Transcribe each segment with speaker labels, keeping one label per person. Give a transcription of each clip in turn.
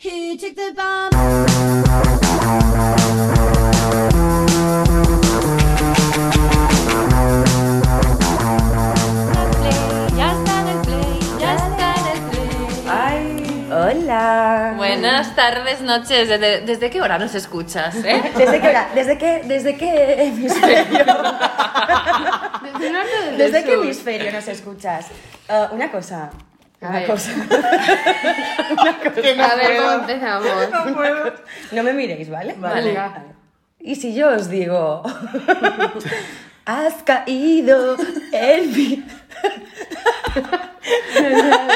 Speaker 1: Who took the bomb?
Speaker 2: Ya está en el play, ya está en el play.
Speaker 3: Ay,
Speaker 4: Hola.
Speaker 2: Buenas tardes, noches. ¿Desde, desde qué hora nos escuchas? eh?
Speaker 4: ¿Desde qué hora? ¿Desde qué, desde qué hemisferio?
Speaker 3: desde el norte o desde
Speaker 4: ¿Desde qué
Speaker 3: sur?
Speaker 4: hemisferio nos escuchas? Ah, una cosa.
Speaker 3: A
Speaker 4: Una
Speaker 3: ver.
Speaker 4: cosa.
Speaker 3: A ver cómo empezamos.
Speaker 4: No me miréis, ¿vale?
Speaker 3: Vale.
Speaker 4: Y si yo os digo, has caído en mi...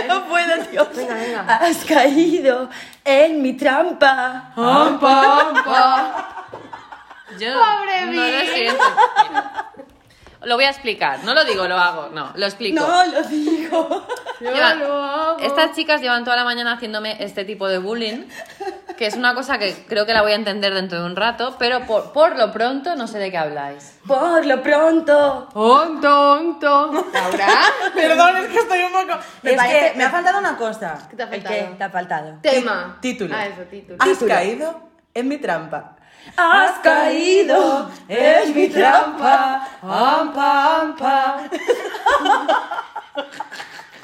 Speaker 4: no puedo, tío.
Speaker 3: Venga, venga.
Speaker 4: Has caído en mi trampa.
Speaker 3: Pompa, pompa.
Speaker 2: Yo
Speaker 3: Pobre
Speaker 2: no lo
Speaker 3: Vir.
Speaker 2: siento. Mira, Lo voy a explicar. No lo digo, lo hago. No, lo explico.
Speaker 4: No lo digo.
Speaker 3: Yo
Speaker 2: Llevan-
Speaker 3: lo hago.
Speaker 2: Estas chicas llevan toda la mañana haciéndome este tipo de bullying, que es una cosa que creo que la voy a entender dentro de un rato, pero por, por lo pronto no sé de qué habláis.
Speaker 4: Por lo pronto.
Speaker 3: Tonto, tonto. Laura,
Speaker 5: Perdón, es que estoy un poco.
Speaker 4: Me
Speaker 5: es
Speaker 4: parece-
Speaker 5: que me ha faltado una cosa.
Speaker 3: ¿qué te ha
Speaker 4: ¿El
Speaker 3: faltado?
Speaker 4: qué te ha faltado?
Speaker 3: Tema.
Speaker 5: Título.
Speaker 3: Ah, eso, título.
Speaker 5: Has
Speaker 4: Título.
Speaker 5: caído en mi trampa.
Speaker 4: Has caído en mi trampa.
Speaker 5: Ampa, ampa.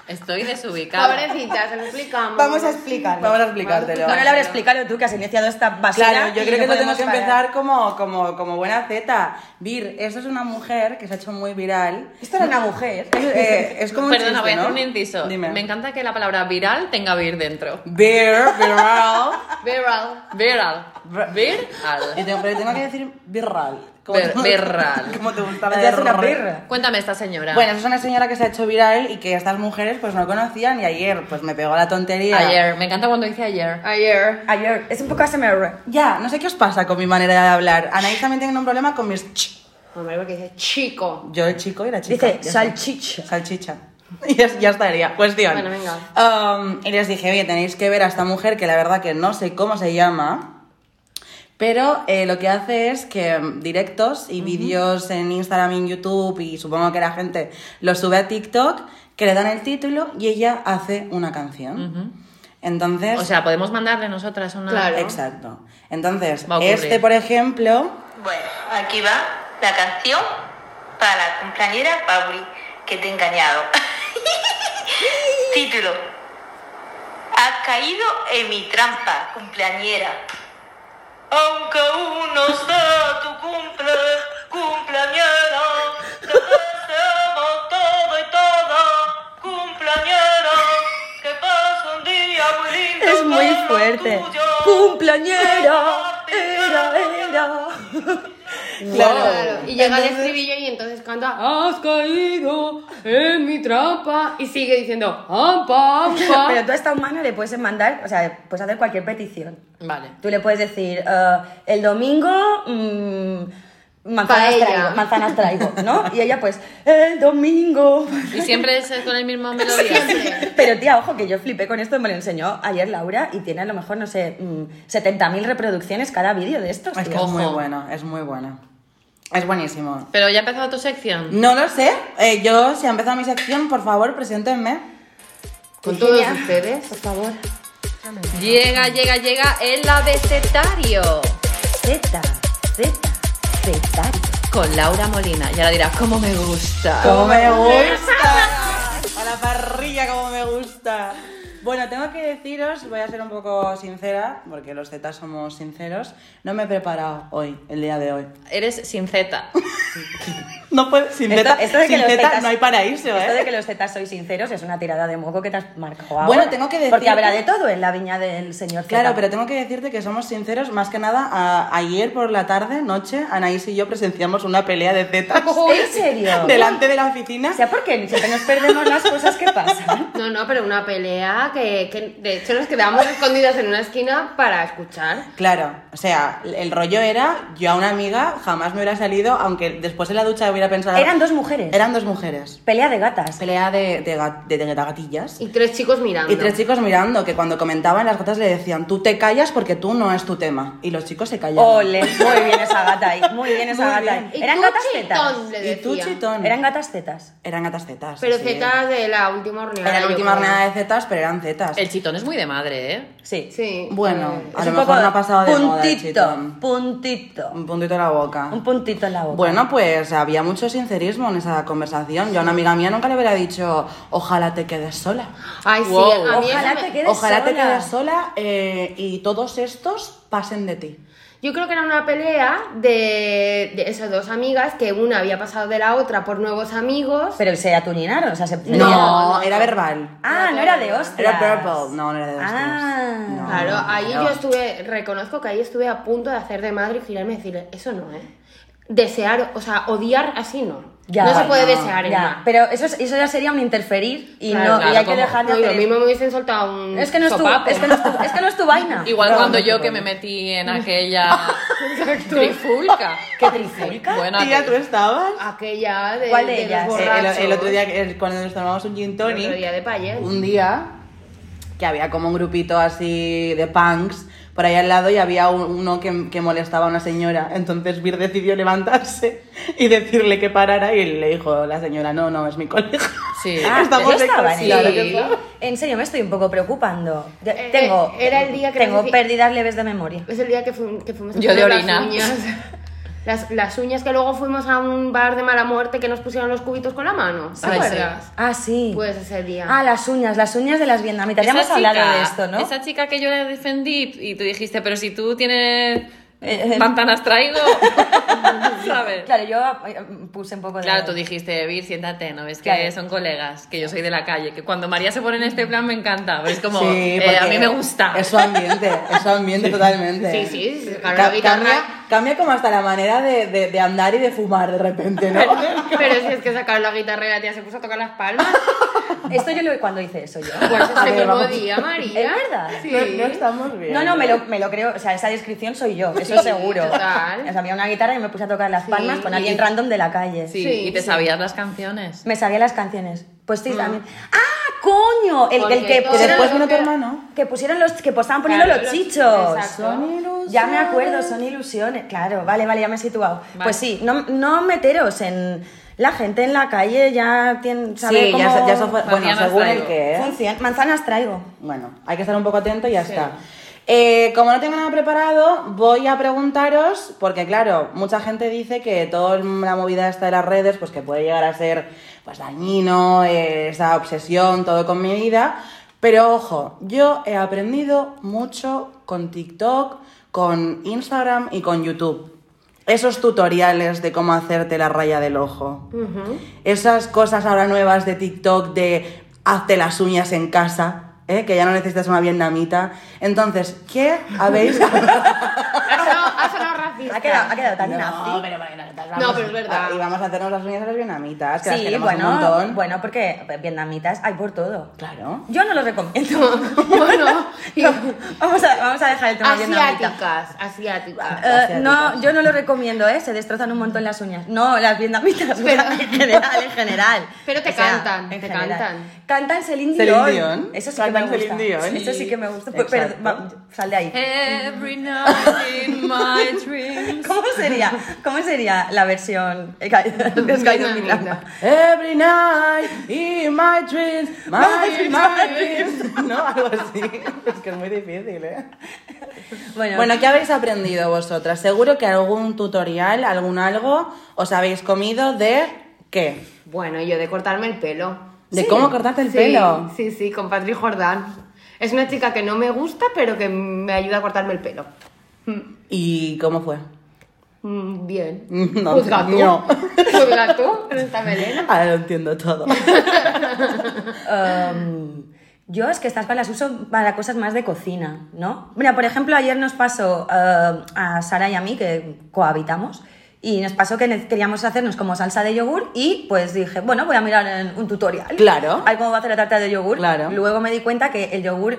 Speaker 2: Estoy desubicada.
Speaker 3: Pobrecita, se lo explicamos.
Speaker 4: Vamos a explicarlo.
Speaker 5: Vamos a explicártelo.
Speaker 4: Bueno, Laura, explícalo tú, que has iniciado esta basura.
Speaker 5: Claro, yo creo que
Speaker 4: no podemos
Speaker 5: que
Speaker 4: parar.
Speaker 5: empezar como, como, como buena Z. Vir, eso es una mujer que se ha hecho muy viral.
Speaker 4: Esto era una mujer.
Speaker 5: Eh, es como un
Speaker 2: Perdona,
Speaker 5: chiste,
Speaker 2: voy a hacer
Speaker 5: ¿no?
Speaker 2: un inciso.
Speaker 5: Dime.
Speaker 2: Me encanta que la palabra viral tenga vir dentro.
Speaker 5: Vir, viral.
Speaker 3: Viral.
Speaker 2: Viral.
Speaker 5: Viral.
Speaker 2: Viral.
Speaker 5: Y tengo, pero tengo que decir viral.
Speaker 2: Ver-
Speaker 5: te-
Speaker 2: viral.
Speaker 5: Como te gusta la
Speaker 4: una.
Speaker 2: Cuéntame esta señora.
Speaker 5: Bueno, es una señora que se ha hecho viral y que estas mujeres pues no conocían y ayer pues me pegó la tontería.
Speaker 2: ayer. Me encanta cuando dice ayer.
Speaker 3: Ayer.
Speaker 4: Ayer, es un poco ASMR.
Speaker 5: Ya, no sé qué os pasa con mi manera de hablar. Anaís también tiene un problema con mis ch.
Speaker 3: Hombre, porque dice chico.
Speaker 5: Yo el chico y la chica.
Speaker 4: Dice
Speaker 5: ya
Speaker 4: salchicha.
Speaker 5: está. Salchicha. Y ya, ya estaría. Cuestión.
Speaker 3: Bueno, venga.
Speaker 5: Um, y les dije, oye, tenéis que ver a esta mujer que la verdad que no sé cómo se llama. Pero eh, lo que hace es que mm, directos y vídeos en Instagram y en YouTube y supongo que la gente los sube a TikTok, que le dan el título y ella hace una canción. Entonces...
Speaker 2: O sea, podemos mandarle nosotras una.
Speaker 3: Claro.
Speaker 5: Exacto. Entonces, este, por ejemplo,
Speaker 6: Bueno, aquí va la canción para la compañera Pauli, que te he engañado. Título. Has caído en mi trampa, cumpleañera. Aunque no sea tu cumple, cumpleañera, te deseamos todo y toda, cumpleañera, que pase un día muy lindo.
Speaker 4: Es muy fuerte.
Speaker 6: tuyo.
Speaker 4: Cumpleañera. Era, era.
Speaker 3: Claro. Y llega el estribillo y entonces canta Has caído en mi trampa Y sigue diciendo Ampa, ampa
Speaker 4: Pero tú a esta humana le puedes mandar, o sea, puedes hacer cualquier petición.
Speaker 2: Vale.
Speaker 4: Tú le puedes decir, eh, el domingo mm, manzanas
Speaker 3: Paella.
Speaker 4: traigo, manzanas traigo, ¿no? Y ella pues, el domingo.
Speaker 2: Y siempre es con el mismo melodía.
Speaker 4: Pero tía, ojo, que yo flipé con esto, me lo enseñó ayer Laura y tiene a lo mejor, no sé, mm, 70.000 reproducciones cada vídeo de estos.
Speaker 5: es que es muy bueno, es muy bueno. Es buenísimo.
Speaker 2: Pero ya ha empezado tu sección.
Speaker 5: No lo sé, eh, yo, si ha empezado mi sección, por favor, preséntenme.
Speaker 3: Con todos ustedes
Speaker 4: Por favor.
Speaker 2: Llega, llega, llega el abecetario.
Speaker 4: Z, Z, Z.
Speaker 2: Con Laura Molina. Y ahora dirás, ¿cómo me gusta?
Speaker 5: ¡Cómo me gusta! A la parrilla, como me gusta. Bueno, tengo que deciros, voy a ser un poco sincera, porque los Z somos sinceros. No me he preparado hoy, el día de hoy.
Speaker 2: Eres sin Z.
Speaker 5: No puedo, sin
Speaker 4: Esto-
Speaker 5: Z,
Speaker 4: esto de que
Speaker 5: sin
Speaker 4: los
Speaker 5: Z
Speaker 4: zetas-
Speaker 5: no hay paraíso,
Speaker 4: Esto de
Speaker 5: ¿eh?
Speaker 4: que los zetas sois sinceros es una tirada de moco que te has marcado
Speaker 5: Bueno,
Speaker 4: ahora.
Speaker 5: tengo que decir
Speaker 4: Porque habrá de todo en la viña del señor Zeta.
Speaker 5: Claro, pero tengo que decirte que somos sinceros, más que nada, a- ayer por la tarde, noche, Anaís y yo presenciamos una pelea de Zetas
Speaker 4: ¿En serio?
Speaker 5: delante de la oficina.
Speaker 4: O sea, ¿por qué siempre nos perdemos las cosas que pasan?
Speaker 3: No, no, pero una pelea que, que de hecho nos quedamos escondidas en una esquina para escuchar
Speaker 5: Claro, o sea, el rollo era, yo a una amiga jamás me hubiera salido, aunque después en la ducha hubiera pensado...
Speaker 4: Eran dos mujeres.
Speaker 5: Eran dos mujeres.
Speaker 4: Pelea de gatas.
Speaker 5: Pelea de, de, ga- de- de gatillas.
Speaker 3: Y tres chicos mirando
Speaker 5: Y tres chicos mirando, que cuando comentaban las gatas le decían, tú te callas porque tú no es tu tema. Y los chicos se callaban.
Speaker 4: Ole, muy bien esa gata ahí, muy bien esa
Speaker 5: Muy
Speaker 4: gata
Speaker 5: bien.
Speaker 4: ahí. ¿Eran gatas
Speaker 3: chitón,
Speaker 4: tetas?
Speaker 3: le
Speaker 5: Y tú, chitón.
Speaker 4: Eran gatas tetas.
Speaker 5: Eran gatas zetas.
Speaker 3: Pero
Speaker 5: sí.
Speaker 3: zetas de la última horneada
Speaker 5: Era la última horneada de zetas, pero eran zetas.
Speaker 2: El chitón es muy de madre, ¿eh?
Speaker 4: Sí.
Speaker 3: Sí.
Speaker 5: Bueno,
Speaker 4: Es
Speaker 5: a lo mejor no ha pasado de moda el
Speaker 4: puntito,
Speaker 5: chitón.
Speaker 4: puntito.
Speaker 5: Un puntito en la boca.
Speaker 4: Un puntito en la boca.
Speaker 5: Bueno, pues había mucho sincerismo en esa conversación. Yo a una amiga mía nunca le hubiera dicho, ojalá te quedes sola.
Speaker 3: Ay, sí, a mí
Speaker 4: Ojalá
Speaker 3: me-
Speaker 4: te quedes
Speaker 5: Ojalá te
Speaker 4: sola.
Speaker 5: quedes sola eh, y todos estos pasen de ti.
Speaker 3: Yo creo que era una pelea de, de esas dos amigas, que una había pasado de la otra por nuevos amigos.
Speaker 4: Pero se atuñinaron, o sea, se...
Speaker 5: No,
Speaker 3: no,
Speaker 5: era verbal.
Speaker 4: Ah, no era de hostias.
Speaker 5: Era purple. No, no era de hostias.
Speaker 4: Ah.
Speaker 5: No.
Speaker 3: Claro, ahí
Speaker 5: no.
Speaker 3: yo estuve, reconozco que ahí estuve a punto de hacer de madre y girarme y decirle, eso no, ¿eh? Desear, o sea, odiar así no.
Speaker 4: Ya,
Speaker 3: no se puede
Speaker 5: no,
Speaker 3: desear en
Speaker 4: Ya, pero eso, es- eso ya sería un interferir y,
Speaker 3: Claro,
Speaker 4: no,
Speaker 2: claro,
Speaker 4: y hay que dejar de
Speaker 3: No, lo mismo me hubiesen soltado un
Speaker 4: Es que, no es tu, es, que no es tu, es que no es tu vaina.
Speaker 2: Igual cuando
Speaker 4: no
Speaker 2: yo que me metí en aquella trifulca.
Speaker 4: ¿Qué trifulca?
Speaker 2: Bueno,
Speaker 5: Tía, ¿tú estabas?
Speaker 3: Aquella de,
Speaker 4: ¿Cuál de
Speaker 3: de
Speaker 4: ellas?
Speaker 3: los
Speaker 5: el, el otro día, el- cuando nos tomamos un gin
Speaker 3: El
Speaker 5: tonic,
Speaker 3: otro día de Payet.
Speaker 5: un día que había como un grupito así de punks por ahí al lado y había un- uno que, que molestaba a una señora. Entonces Vir decidió levantarse y decirle que parara y le dijo la señora, no, no, es mi colega.
Speaker 2: Sí.
Speaker 4: Ah,
Speaker 5: Estamos
Speaker 4: pero
Speaker 5: de
Speaker 4: estaba en
Speaker 5: sí,
Speaker 4: ello.
Speaker 5: claro que.
Speaker 4: En serio, me estoy un poco preocupando. Ya-
Speaker 3: Eh,
Speaker 4: tengo
Speaker 3: era el día que
Speaker 4: tengo pérdidas leves de memoria.
Speaker 3: Es el día que, fu- que fuimos a
Speaker 2: Yo de orina.
Speaker 3: las uñas. Las, las uñas que luego fuimos a un bar de mala muerte que nos pusieron los cubitos con la mano. ¿Te
Speaker 2: Ay, sí.
Speaker 3: acuerdas?
Speaker 4: Ah, sí.
Speaker 3: Pues ese día.
Speaker 4: Ah, las uñas, las uñas de las vietnamitas. Ya
Speaker 2: Esa
Speaker 4: hemos hablado
Speaker 2: chica-
Speaker 4: de esto, ¿no?
Speaker 2: Esa chica que yo le defendí y tú dijiste, pero si tú tienes
Speaker 4: Eh, eh.
Speaker 2: pantanas traigo, ¿sabes?
Speaker 4: Claro, yo eh, puse un poco de...
Speaker 2: Claro, tú dijiste, Vir, siéntate, ¿no? ves que
Speaker 4: Claro.
Speaker 2: son colegas, que yo soy de la calle, que cuando María se pone en este plan me encanta, es como,
Speaker 5: Sí,
Speaker 2: eh,
Speaker 5: porque
Speaker 2: a mí me gusta.
Speaker 5: Es su ambiente, es su ambiente totalmente.
Speaker 3: Sí, sí, sí, claro,
Speaker 5: Ca-
Speaker 3: la guitarra-
Speaker 5: cambia, como hasta la manera de, de- de andar y de fumar de repente, ¿no?
Speaker 3: Pero si es que sacaron la guitarra y la tía se puso a tocar las palmas.
Speaker 4: Esto yo lo... cuando hice eso yo.
Speaker 3: Pues mismo
Speaker 5: vamos.
Speaker 3: día, María.
Speaker 4: ¿Es verdad?
Speaker 3: Sí.
Speaker 5: No, no estamos bien.
Speaker 4: No, no, me lo, me lo creo, o sea, esa descripción soy yo, eso
Speaker 3: Sí,
Speaker 4: seguro.
Speaker 3: total.
Speaker 4: O sea, había una guitarra y me puse a tocar las
Speaker 3: Sí.
Speaker 4: palmas con alguien random de la calle.
Speaker 2: Sí,
Speaker 3: Sí,
Speaker 2: y te
Speaker 3: sí.
Speaker 2: sabías las canciones.
Speaker 4: Me sabía las canciones. Pues sí, también. ¡Ah, coño! El, el que
Speaker 5: Que después vino tu
Speaker 3: que-
Speaker 5: hermano.
Speaker 4: que pusieron los que pues, estaban poniendo
Speaker 3: Claro,
Speaker 4: los
Speaker 3: los-
Speaker 4: chichos.
Speaker 3: exacto.
Speaker 5: Son ilusiones.
Speaker 4: Ya me acuerdo, son ilusiones. Claro, vale, vale, ya me he situado. Pues sí, no, no meteros en la gente en la calle ya tiene sabe
Speaker 5: Sí, ya,
Speaker 4: cómo
Speaker 5: se- ya eso fue, bueno, según el que.
Speaker 4: Manzanas traigo.
Speaker 5: Bueno, hay que estar un poco atento y ya está. Eh, como no tengo nada preparado, voy a preguntaros, porque claro, mucha gente dice que toda la movida esta de las redes, pues que puede llegar a ser pues dañino, eh, esa obsesión, todo con mi vida. Pero ojo, yo he aprendido mucho con TikTok, con Instagram y con YouTube. Esos tutoriales de cómo hacerte la raya del ojo. Esas cosas ahora nuevas de TikTok de hazte las uñas en casa, ¿eh? que ya no necesitas una vietnamita. Entonces, ¿qué habéis...
Speaker 3: Ha
Speaker 4: quedado, ha quedado tan
Speaker 5: No,
Speaker 4: nazi.
Speaker 5: pero bueno,
Speaker 3: No, pero es verdad.
Speaker 5: Y vamos a hacernos las uñas a las vietnamitas, que las
Speaker 4: Sí,
Speaker 5: queremos
Speaker 4: bueno,
Speaker 5: un montón.
Speaker 4: bueno, porque vietnamitas hay por todo.
Speaker 5: Claro.
Speaker 4: Yo no lo recomiendo.
Speaker 3: Bueno,
Speaker 4: vamos, a, vamos a dejar el tema vietnamita.
Speaker 3: asiáticas, asiáticas.
Speaker 4: Eh, no, yo no lo recomiendo, ¿eh? Se destrozan un montón las uñas. No, las vietnamitas, pero en general, en general.
Speaker 3: Pero te
Speaker 4: O sea,
Speaker 3: cantan, te
Speaker 4: general.
Speaker 3: cantan.
Speaker 4: Cantan Celine
Speaker 5: Celine
Speaker 4: Dion. Eso sí que me gusta.
Speaker 5: Dion.
Speaker 4: Eso sí que me gusta. Pero, va, sal de ahí.
Speaker 2: Every night in my dreams.
Speaker 4: ¿Cómo sería, ¿Cómo sería la versión de Sky?
Speaker 5: Every night in my dreams, my, my dreams. No, algo así. Es que es muy difícil, ¿eh?
Speaker 4: Bueno,
Speaker 5: Bueno, ¿qué habéis aprendido vosotras? Seguro que algún tutorial, algún algo, os habéis comido de qué?
Speaker 3: Bueno, yo de cortarme el pelo.
Speaker 5: ¿De cómo cortarte el
Speaker 3: Sí,
Speaker 5: pelo?
Speaker 3: Sí, sí, con Patrick Jordán. Es una chica que no me gusta, pero que me ayuda a cortarme el pelo.
Speaker 5: ¿Y cómo fue?
Speaker 3: Mm, Bien.
Speaker 5: No,
Speaker 3: Juzga tú.
Speaker 5: no.
Speaker 3: Tú, pero esta melena.
Speaker 5: Ahora lo entiendo todo.
Speaker 4: Um, yo es que estas palas uso para cosas más de cocina, ¿no? Mira, por ejemplo, ayer nos pasó uh, a Sara y a mí, que cohabitamos, y nos pasó que queríamos hacernos como salsa de yogur y pues dije, bueno, voy a mirar en un tutorial.
Speaker 5: Claro.
Speaker 4: A ver cómo va a hacer la tarta de yogur.
Speaker 5: Claro.
Speaker 4: Luego me di cuenta que el yogur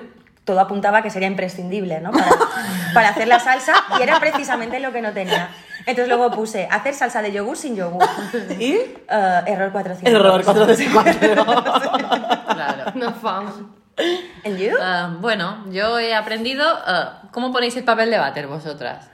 Speaker 4: todo apuntaba que sería imprescindible, ¿no? Para, para hacer la salsa y era precisamente lo que no tenía. Entonces luego puse hacer salsa de yogur sin yogur.
Speaker 5: ¿Y?
Speaker 4: Uh, error 400.
Speaker 5: Error 404.
Speaker 2: Claro.
Speaker 3: No fam.
Speaker 4: ¿En you?
Speaker 2: Ah, bueno, yo he aprendido ah, cómo ponéis el papel de váter vosotras.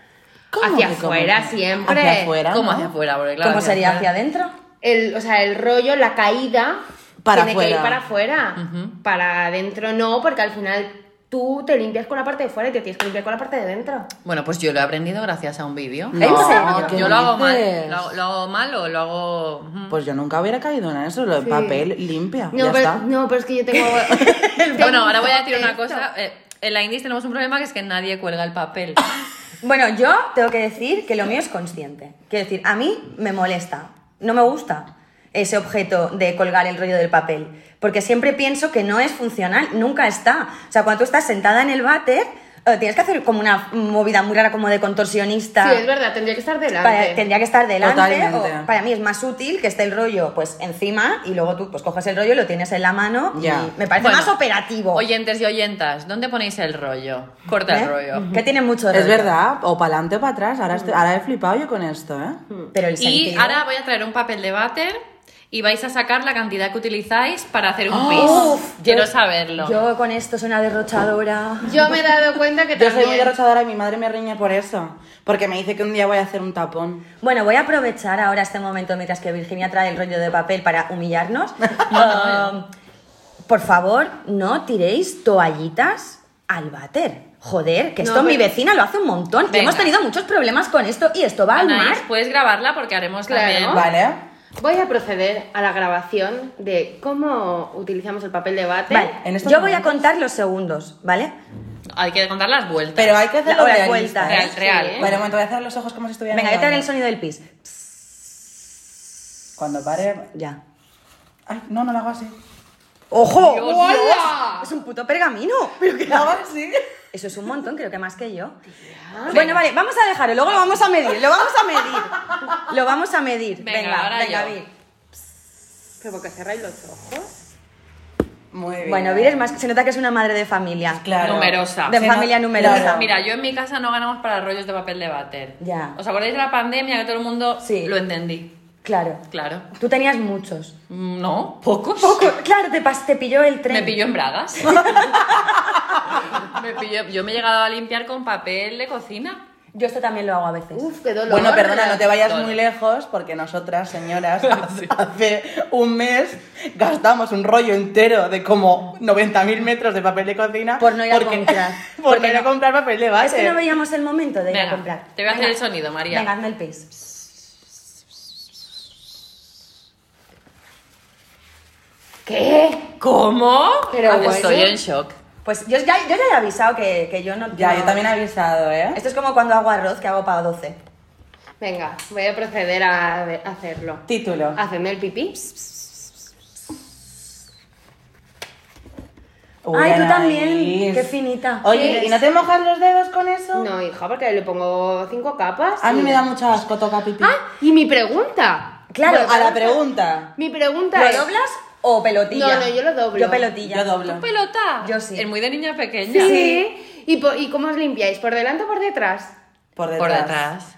Speaker 3: Hacia
Speaker 5: cómo?
Speaker 3: afuera siempre.
Speaker 5: Hacia afuera.
Speaker 2: ¿Cómo
Speaker 5: ¿no?
Speaker 2: hacia afuera? Porque, claro,
Speaker 4: ¿Cómo sería
Speaker 2: afuera-
Speaker 4: hacia adentro?
Speaker 3: El, o sea, el rollo, la caída
Speaker 5: Para
Speaker 3: tiene que ir
Speaker 5: afuera.
Speaker 3: para afuera. Para adentro no, porque al final tú te limpias con la parte de fuera y te tienes que limpiar con la parte de dentro.
Speaker 2: Bueno, pues yo lo he aprendido gracias a un vídeo.
Speaker 5: No. ¿qué
Speaker 2: Yo lo hago mal. Lo, lo hago mal o lo hago.
Speaker 5: Pues yo nunca hubiera caído en eso, lo de
Speaker 3: Sí.
Speaker 5: papel limpia.
Speaker 3: No,
Speaker 5: ya
Speaker 3: pero,
Speaker 5: está.
Speaker 3: no, pero es que yo tengo.
Speaker 2: Bueno, ahora voy a decir una cosa. eh, en la Indies tenemos un problema que es que nadie cuelga el papel.
Speaker 4: Bueno, yo tengo que decir que lo mío es consciente. Quiero decir, a mí me molesta, no me gusta ese objeto de colgar el rollo del papel, porque siempre pienso que no es funcional, nunca está. O sea, cuando tú estás sentada en el váter, eh, tienes que hacer como una movida muy rara como de contorsionista.
Speaker 3: Sí, es verdad, tendría que estar delante.
Speaker 4: Para- tendría que estar delante. O para mí es más útil que esté el rollo pues encima y luego tú pues coges el rollo, lo tienes en la mano
Speaker 5: Ya.
Speaker 4: y me parece
Speaker 2: Bueno,
Speaker 4: más operativo.
Speaker 2: Oyentes y oyentas, ¿dónde ponéis el rollo? Corta
Speaker 4: ¿Eh?
Speaker 2: el rollo.
Speaker 4: Que tiene mucho rollo.
Speaker 5: Es verdad, o para adelante o para atrás. Ahora, estoy- ahora he flipado yo con esto, ¿eh?
Speaker 4: Pero el
Speaker 2: Y
Speaker 4: sentido...
Speaker 2: ahora voy a traer un papel de váter y vais a sacar la cantidad que utilizáis para hacer un pis.
Speaker 4: Uf,
Speaker 2: Quiero
Speaker 4: yo-
Speaker 2: saberlo.
Speaker 4: Yo con esto soy una derrochadora.
Speaker 3: Yo me he dado cuenta que
Speaker 5: Yo soy muy derrochadora y mi madre me riñe por eso. Porque me dice que un día voy a hacer un tapón.
Speaker 4: Bueno, voy a aprovechar ahora este momento mientras que Virginia trae el rollo de papel para humillarnos. Um, por favor, no tiréis toallitas al váter. Joder, que
Speaker 3: No,
Speaker 4: esto mi
Speaker 3: pero-
Speaker 4: vecina lo hace un montón. Y
Speaker 2: Venga.
Speaker 4: hemos tenido muchos problemas con esto y esto va al mar.
Speaker 2: Anaís, puedes grabarla porque haremos
Speaker 3: Claro.
Speaker 2: también.
Speaker 5: ¿Vale?
Speaker 3: Voy a proceder a la grabación de cómo utilizamos el papel de bate.
Speaker 4: Vale,
Speaker 5: En estos
Speaker 4: yo voy a
Speaker 5: momentos-
Speaker 4: contar los segundos, ¿vale?
Speaker 2: Hay que contar las vueltas.
Speaker 5: Pero hay que hacerlo
Speaker 4: La- las vueltas.
Speaker 5: ¿eh?
Speaker 2: Real, real.
Speaker 3: Sí.
Speaker 5: Vale, un momento, voy a cerrar los ojos como si estuviera
Speaker 4: Venga, voy a traer el sonido del pis.
Speaker 5: Cuando pare...
Speaker 4: Ya.
Speaker 5: Ay, no, no lo hago así.
Speaker 4: ¡Ojo!
Speaker 2: Dios.
Speaker 3: ¡Hola!
Speaker 4: Es un puto pergamino. ¿Pero qué
Speaker 5: ¿Lo hago así?
Speaker 4: Eso es un montón, creo que más que yo. Bueno, vale, vamos a dejarlo, luego lo vamos a medir, lo vamos a medir. Lo vamos a medir.
Speaker 2: Venga,
Speaker 4: Venga,
Speaker 2: ahora
Speaker 4: venga,
Speaker 2: yo.
Speaker 4: Vir.
Speaker 3: Pero porque cerráis los ojos.
Speaker 5: Muy bien.
Speaker 4: Bueno, Vir es más, se nota que es una madre de familia.
Speaker 5: Claro.
Speaker 2: Numerosa.
Speaker 4: De
Speaker 5: Se
Speaker 4: familia
Speaker 5: no-
Speaker 4: numerosa.
Speaker 5: claro.
Speaker 2: Mira, yo en mi casa no ganamos para rollos de papel de váter.
Speaker 4: Ya.
Speaker 2: ¿Os acordáis de la pandemia que todo el mundo
Speaker 4: Sí.
Speaker 2: lo entendí?
Speaker 4: Claro.
Speaker 2: Claro.
Speaker 4: Tú tenías muchos.
Speaker 2: Mm, No, pocos.
Speaker 4: Poco, claro, te, pas- te pilló el tren.
Speaker 2: Me pilló en bragas. me pilló- yo me he llegado a limpiar con papel de cocina.
Speaker 4: Yo esto también lo hago a veces.
Speaker 3: Uf, qué dolor.
Speaker 5: Bueno, perdona, no te vayas
Speaker 2: Dolor.
Speaker 5: muy lejos porque nosotras, señoras, hace, hace un mes gastamos un rollo entero de como 90.000 metros de papel de cocina
Speaker 4: Por no ir a
Speaker 5: porque-
Speaker 4: comprar.
Speaker 5: por
Speaker 4: Porque
Speaker 5: no a comprar papel de base.
Speaker 4: Es que no veíamos el momento de ir a comprar.
Speaker 2: te voy a hacer el sonido, María.
Speaker 4: Venga, hazme el pis.
Speaker 3: ¿Qué?
Speaker 2: ¿Cómo?
Speaker 3: Pero
Speaker 2: Ah,
Speaker 3: bueno.
Speaker 2: Estoy en shock.
Speaker 4: Pues yo ya, yo ya he avisado que, que yo no...
Speaker 5: Ya,
Speaker 4: no-
Speaker 5: yo también he avisado, ¿eh?
Speaker 4: Esto es como cuando hago arroz, que hago para 12.
Speaker 3: Venga, voy a proceder a a hacerlo.
Speaker 5: Título.
Speaker 3: Hacedme el pipí.
Speaker 5: Uy,
Speaker 4: Ay, tú
Speaker 5: Anaís.
Speaker 4: también. Qué finita.
Speaker 5: Oye,
Speaker 3: Sí.
Speaker 5: ¿y no te mojas los dedos con eso?
Speaker 3: No, hija, porque le pongo cinco capas.
Speaker 5: A mí
Speaker 3: y-
Speaker 5: me da mucho asco tocar pipí.
Speaker 3: Ah, y mi pregunta.
Speaker 4: Claro,
Speaker 5: a la pregunta.
Speaker 3: Mi pregunta
Speaker 4: ¿Lo
Speaker 3: es...
Speaker 4: doblas o pelotilla?
Speaker 3: No, no, yo lo doblo.
Speaker 4: Yo pelotilla.
Speaker 5: Yo doblo.
Speaker 2: ¿Pelota?
Speaker 4: Yo sí.
Speaker 2: Es muy de niña pequeña.
Speaker 3: Sí. ¿Y, ¿Y cómo os limpiáis? ¿Por delante o por detrás?
Speaker 5: Por detrás.
Speaker 2: Por detrás.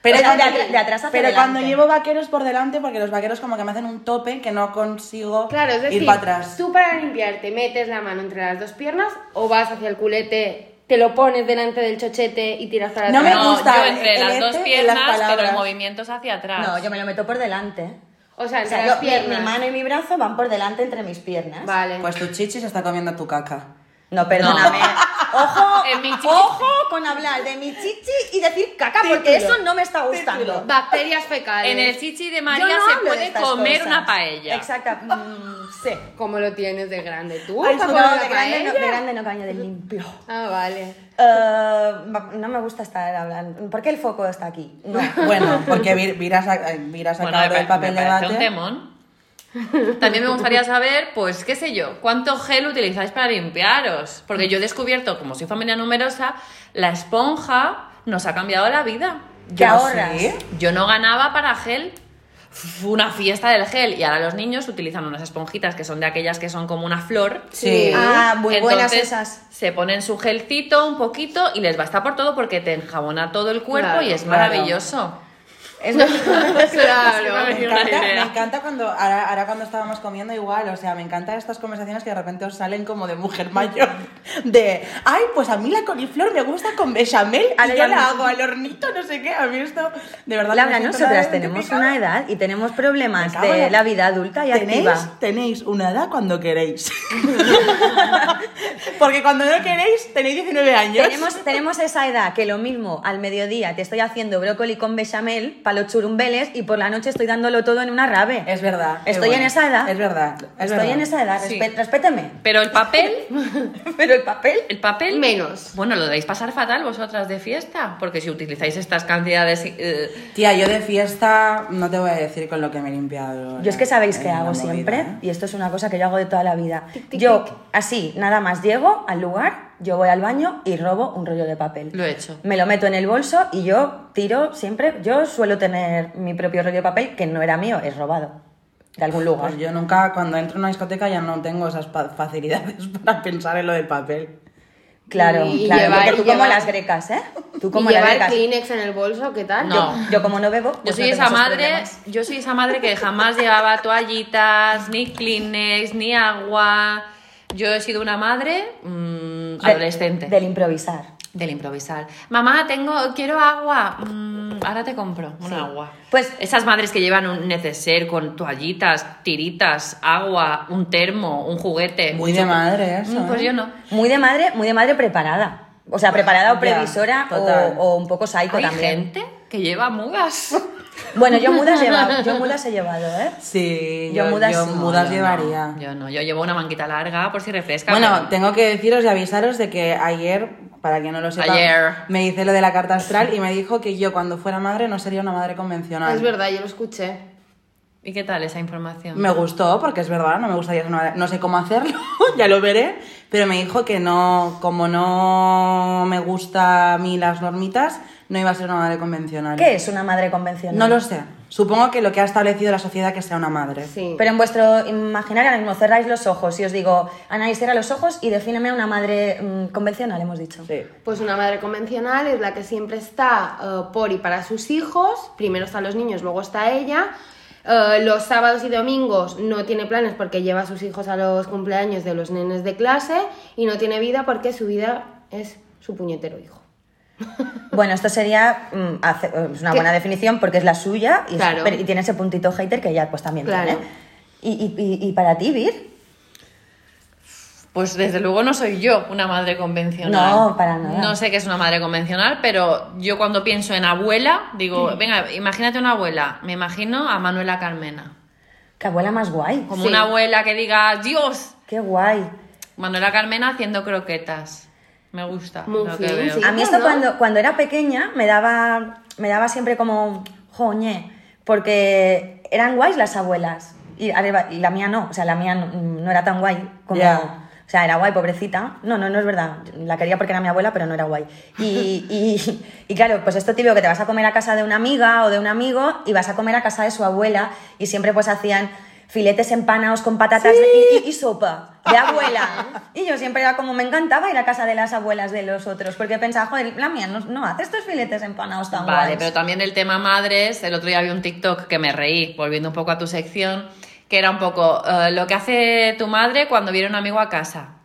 Speaker 5: Pero,
Speaker 4: O sea,
Speaker 5: cuando,
Speaker 4: de atrás hacia
Speaker 5: pero cuando llevo vaqueros por delante, porque los vaqueros como que me hacen un tope que no consigo
Speaker 3: Claro, es decir,
Speaker 5: ir para atrás.
Speaker 3: tú para limpiarte metes la mano entre las dos piernas o vas hacia el culete, te lo pones delante del chochete y tiras para
Speaker 5: No me
Speaker 3: atrás.
Speaker 2: No,
Speaker 5: gusta
Speaker 2: yo
Speaker 5: el-
Speaker 2: entre
Speaker 5: el
Speaker 2: las
Speaker 5: este
Speaker 2: dos
Speaker 5: en
Speaker 2: piernas,
Speaker 5: las
Speaker 2: pero el movimiento es hacia atrás.
Speaker 4: No, yo me lo meto por delante.
Speaker 3: O sea,
Speaker 4: O
Speaker 3: entre
Speaker 4: sea,
Speaker 3: las
Speaker 4: yo- mi,
Speaker 3: piernas.
Speaker 4: mi mano y mi brazo van por delante entre mis piernas.
Speaker 3: Vale.
Speaker 5: Pues tu chichi se está comiendo tu caca.
Speaker 4: No, perdóname. Ojo,
Speaker 2: En mi chichi-
Speaker 4: ojo con hablar de mi chichi y decir caca, porque eso no me está gustando.
Speaker 3: Bacterias fecales.
Speaker 2: En el chichi de María
Speaker 4: no
Speaker 2: se puede comer
Speaker 4: cosas.
Speaker 2: una paella.
Speaker 4: Exacto. Sí.
Speaker 3: ¿Cómo lo tienes de grande tú?
Speaker 4: Ay,
Speaker 3: ¿Para
Speaker 4: no, de grande, no,
Speaker 3: paella?
Speaker 4: de grande no, caño, de limpio.
Speaker 3: Ah, vale.
Speaker 4: Eh, no me gusta estar hablando. ¿Por qué el foco está aquí? No.
Speaker 5: Bueno, porque Vir, Vir ha, sacado
Speaker 2: me,
Speaker 5: el
Speaker 2: pa-
Speaker 5: papel
Speaker 2: me
Speaker 5: de
Speaker 2: parece un
Speaker 5: bate.
Speaker 2: temón. También me gustaría saber, pues, qué sé yo, cuánto gel utilizáis para limpiaros. Porque yo he descubierto, como soy familia numerosa, la esponja nos ha cambiado la vida.
Speaker 4: ¿Qué
Speaker 5: Yo
Speaker 4: ahorras?
Speaker 5: sí.
Speaker 2: Yo no ganaba para gel. Fue una fiesta del gel y ahora los niños utilizan unas esponjitas que son de aquellas que son como una flor.
Speaker 5: Sí.
Speaker 4: Ah, muy buenas esas.
Speaker 2: Se ponen su gelcito un poquito y les basta por todo porque te enjabona todo el cuerpo
Speaker 3: Claro,
Speaker 2: y es
Speaker 5: claro.
Speaker 4: Es.
Speaker 3: Claro.
Speaker 5: Me encanta, me encanta cuando, ahora, ahora cuando estábamos comiendo igual, o sea, me encantan estas conversaciones que de repente os salen como de mujer mayor, de, ay, pues a mí la coliflor me gusta con bechamel y yo la hago al hornito, no sé qué, a mí esto, de verdad.
Speaker 4: Laura, nosotras tenemos una edad y tenemos problemas de
Speaker 5: la-
Speaker 4: la vida adulta y
Speaker 5: ¿Tenéis,
Speaker 4: activa.
Speaker 5: tenéis una edad cuando queréis. Porque cuando no queréis, tenéis 19 años.
Speaker 4: Tenemos, tenemos esa edad que lo mismo al mediodía te estoy haciendo brócoli con bechamel para los churumbeles y por la noche estoy dándolo todo en una rave.
Speaker 5: Es verdad. es
Speaker 4: Estoy en
Speaker 5: bueno.
Speaker 4: esa edad.
Speaker 5: Es verdad. es
Speaker 4: Estoy
Speaker 5: verdad.
Speaker 4: en esa edad,
Speaker 2: Sí.
Speaker 4: respéteme.
Speaker 2: Pero el papel,
Speaker 4: Pero el papel.
Speaker 2: el papel...
Speaker 3: Menos.
Speaker 2: Bueno, lo debéis pasar fatal vosotras de fiesta, porque si utilizáis estas cantidades... eh,
Speaker 5: Tía, yo de fiesta no te voy a decir con lo que me he limpiado.
Speaker 4: Yo es que sabéis
Speaker 5: en
Speaker 4: que hago
Speaker 5: movida,
Speaker 4: siempre,
Speaker 5: ¿eh?
Speaker 4: y esto es una cosa que yo hago de toda la vida.
Speaker 3: tic,
Speaker 4: yo,
Speaker 3: tic.
Speaker 4: así, nada más llego al lugar, yo voy al baño y robo un rollo de papel.
Speaker 2: Lo he hecho.
Speaker 4: Me lo meto en el bolso y yo tiro siempre. Yo suelo tener mi propio rollo de papel que no era mío, es robado. De algún lugar.
Speaker 5: Pues yo nunca, cuando entro en una discoteca, ya no tengo esas facilidades para pensar en lo del papel.
Speaker 4: Claro,
Speaker 3: Y
Speaker 4: claro.
Speaker 3: llevar-
Speaker 4: porque tú como
Speaker 3: llevar-
Speaker 4: las grecas, ¿eh? Tú como
Speaker 3: y
Speaker 4: las
Speaker 3: llevar
Speaker 4: grecas.
Speaker 3: Kleenex en el bolso, ¿qué tal?
Speaker 2: No.
Speaker 4: Yo como no bebo,
Speaker 2: Yo
Speaker 4: pues
Speaker 2: soy
Speaker 4: no
Speaker 2: esa madre,
Speaker 4: problemas.
Speaker 2: yo soy esa madre que jamás llevaba toallitas, ni Kleenex, ni agua. Yo he sido una madre mm,
Speaker 4: De-
Speaker 2: adolescente.
Speaker 4: Del improvisar.
Speaker 2: Del improvisar. Mamá, tengo, quiero agua. Mm, ahora te compro un agua.
Speaker 4: Pues-
Speaker 2: esas madres que llevan un neceser con toallitas, tiritas, agua, un termo, un juguete.
Speaker 5: Muy de madre eso,
Speaker 2: Mm, Pues
Speaker 5: ¿eh?
Speaker 2: yo no.
Speaker 4: Muy de madre, muy de madre preparada. O sea, preparada o previsora o un poco psycho
Speaker 2: Hay
Speaker 4: también.
Speaker 2: gente que lleva mudas.
Speaker 4: Bueno, yo mudas, lleva- yo mudas he llevado, ¿eh?
Speaker 5: Sí,
Speaker 4: Yo
Speaker 5: yo,
Speaker 4: mudas
Speaker 5: yo mudas
Speaker 2: yo
Speaker 5: llevaría.
Speaker 2: No, yo no, yo llevo una manguita larga por si refresca.
Speaker 5: Bueno,
Speaker 2: pero-
Speaker 5: tengo que deciros y avisaros de que ayer, para quien no lo sepa,
Speaker 2: Ayer.
Speaker 5: me hice lo de la carta astral y me dijo que yo cuando fuera madre no sería una madre convencional.
Speaker 3: Es verdad, yo lo escuché.
Speaker 2: ¿Y qué tal esa información?
Speaker 5: Me gustó porque es verdad, no me gustaría ser una madre- no sé cómo hacerlo, ya lo veré, pero me dijo que no, como no me gusta a mí las normitas, no iba a ser una madre convencional.
Speaker 4: ¿Qué es una madre convencional?
Speaker 5: No lo sé. Supongo que lo que ha establecido la sociedad que sea una madre.
Speaker 3: Sí.
Speaker 4: Pero en vuestro imaginario ahora mismo cerráis los ojos y os digo, Anaís, cierra los ojos y defíneme a una madre mm, convencional, hemos dicho.
Speaker 5: Sí.
Speaker 3: Pues una madre convencional es la que siempre está eh, por y para sus hijos. Primero están los niños, luego está ella. Eh, los sábados y domingos no tiene planes porque lleva a sus hijos a los cumpleaños de los nenes de clase y no tiene vida porque su vida es su puñetero hijo.
Speaker 4: Bueno, esto sería mm, hace- es una
Speaker 3: ¿Qué?
Speaker 4: buena definición porque es la suya y, es-
Speaker 3: Claro.
Speaker 4: pero- y tiene ese puntito hater que ella pues también
Speaker 3: Claro.
Speaker 4: tiene. ¿Y, y, y- y para ti, Vir?
Speaker 2: Pues desde luego no soy yo una madre convencional.
Speaker 4: No, para nada.
Speaker 2: No sé qué es una madre convencional, pero yo cuando pienso en abuela, digo, venga, imagínate una abuela. Me imagino a Manuela Carmena.
Speaker 4: Qué abuela más guay.
Speaker 2: Como
Speaker 3: Sí.
Speaker 2: una abuela que diga, Dios,
Speaker 4: Qué guay.
Speaker 2: Manuela Carmena haciendo croquetas. Me gusta. Lo que veo.
Speaker 4: A mí esto
Speaker 3: ¿no?
Speaker 4: cuando, cuando era pequeña me daba, me daba siempre como, joñe, porque eran guays las abuelas y, la mía no, o sea, la mía no, no era tan guay como... O sea, era guay, pobrecita. No, no, no es verdad. La quería porque era mi abuela, pero no era guay. Y, y, y claro, pues esto típico que te vas a comer a casa de una amiga o de un amigo y vas a comer a casa de su abuela y siempre pues hacían filetes empanados con patatas y, y- y sopa de abuela. Y yo siempre era como, me encantaba ir a casa de las abuelas de los otros, porque pensaba, joder, la mía no, no hace estos filetes empanados tan
Speaker 2: Vale,
Speaker 4: guays.
Speaker 2: pero también el tema madres, el otro día vi un TikTok que me reí, volviendo un poco a tu sección, que era un poco eh, lo que hace tu madre cuando viene un amigo a casa.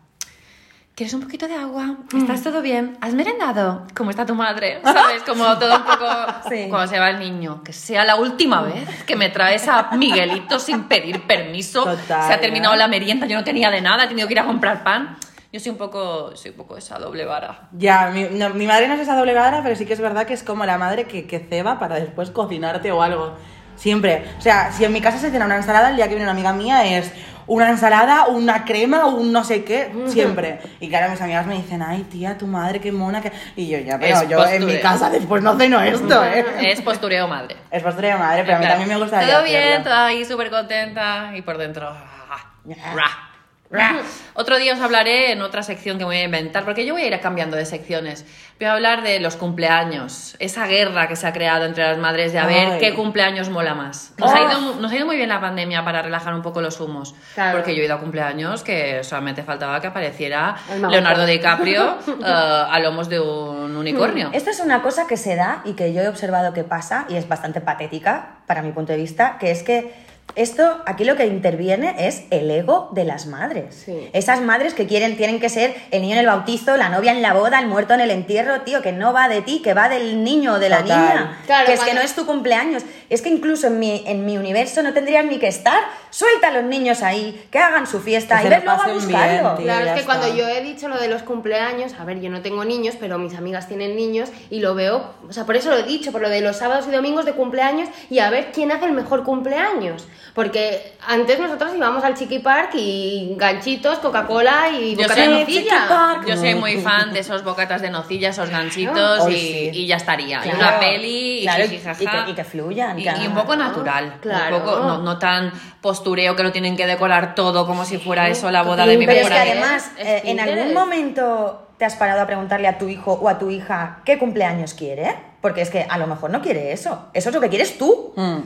Speaker 2: ¿Quieres un poquito de agua? ¿Estás todo bien? ¿Has merendado? ¿Cómo está tu madre? ¿Sabes? Como todo un poco...
Speaker 4: Sí.
Speaker 2: Cuando se va el niño. Que sea la última vez que me traes a Miguelito sin pedir permiso.
Speaker 5: Total,
Speaker 2: se ha terminado
Speaker 5: ¿eh?
Speaker 2: la merienda, yo no tenía de nada, he tenido que ir a comprar pan. Yo soy un poco, soy un poco esa doble vara.
Speaker 5: Ya, mi, no, mi madre no es esa doble vara, pero sí que es verdad que es como la madre que, que ceba para después cocinarte o algo. Siempre. O sea, si en mi casa se cena una ensalada, el día que viene una amiga mía es una ensalada, una crema, un no sé qué, siempre. Y claro, mis amigas me dicen, ay, tía, tu madre, qué mona que... Y yo, ya, pero
Speaker 2: Es
Speaker 5: yo en mi
Speaker 2: postureo.
Speaker 5: casa después no ceno esto, ¿eh?
Speaker 2: Es postureo madre.
Speaker 5: Es postre de madre, pero a mí también me gusta
Speaker 2: Todo bien, toda ahí súper contenta y por dentro. ah. Otro día os hablaré en otra sección que voy a inventar, porque yo voy a ir cambiando de secciones. Voy a hablar de los cumpleaños, esa guerra que se ha creado entre las madres de a ver
Speaker 5: Ay.
Speaker 2: qué cumpleaños mola más. Nos, ha
Speaker 3: Oh.
Speaker 2: ido, nos ha ido muy bien la pandemia para relajar un poco los humos,
Speaker 3: Claro.
Speaker 2: porque yo he ido a cumpleaños que solamente faltaba que apareciera Leonardo. DiCaprio eh, a lomos de un unicornio.
Speaker 4: Esto es una cosa que se da y que yo he observado que pasa y es bastante patética para mi punto de vista, que es que esto, aquí lo que interviene es el ego de las madres.
Speaker 3: Sí.
Speaker 4: Esas madres que quieren, tienen que ser el niño en el bautizo, la novia en la boda, el muerto en el entierro, tío, que no va de ti, que va del niño o de la
Speaker 5: Total.
Speaker 4: niña.
Speaker 3: Claro,
Speaker 4: que es que no es tu cumpleaños. Es que incluso en mi, en mi universo no tendrían ni que estar. Suelta a los niños ahí, que hagan su fiesta
Speaker 5: Que
Speaker 4: y ven luego a buscarlo.
Speaker 5: bien, tío.
Speaker 3: Claro, es que
Speaker 5: está.
Speaker 3: cuando yo he dicho lo de los cumpleaños, a ver, yo no tengo niños, pero mis amigas tienen niños y lo veo, o sea, por eso lo he dicho, por lo de los sábados y domingos de cumpleaños y a ver quién hace el mejor cumpleaños. Porque antes nosotros íbamos al Chiqui Park y ganchitos, Coca-Cola y
Speaker 2: Yo
Speaker 3: bocata
Speaker 2: soy-
Speaker 3: de nocilla.
Speaker 5: Park.
Speaker 2: Yo soy muy fan de esos bocatas de nocilla, esos ganchitos y,
Speaker 5: sí.
Speaker 2: y ya estaría. Y
Speaker 4: Claro,
Speaker 2: una peli y
Speaker 4: claro, y
Speaker 2: jaja.
Speaker 4: que- y que fluyan,
Speaker 2: Y,
Speaker 4: claro.
Speaker 2: y un poco natural.
Speaker 3: Claro.
Speaker 2: Un poco, no, no tan postureo que lo tienen que decorar todo como si fuera eso la boda de mi
Speaker 4: Pero es
Speaker 2: mejor
Speaker 4: que además, eh, en algún momento te has parado a preguntarle a tu hijo o a tu hija qué cumpleaños quiere, porque es que a lo mejor no quiere eso. Eso es lo que quieres tú.
Speaker 5: Mm.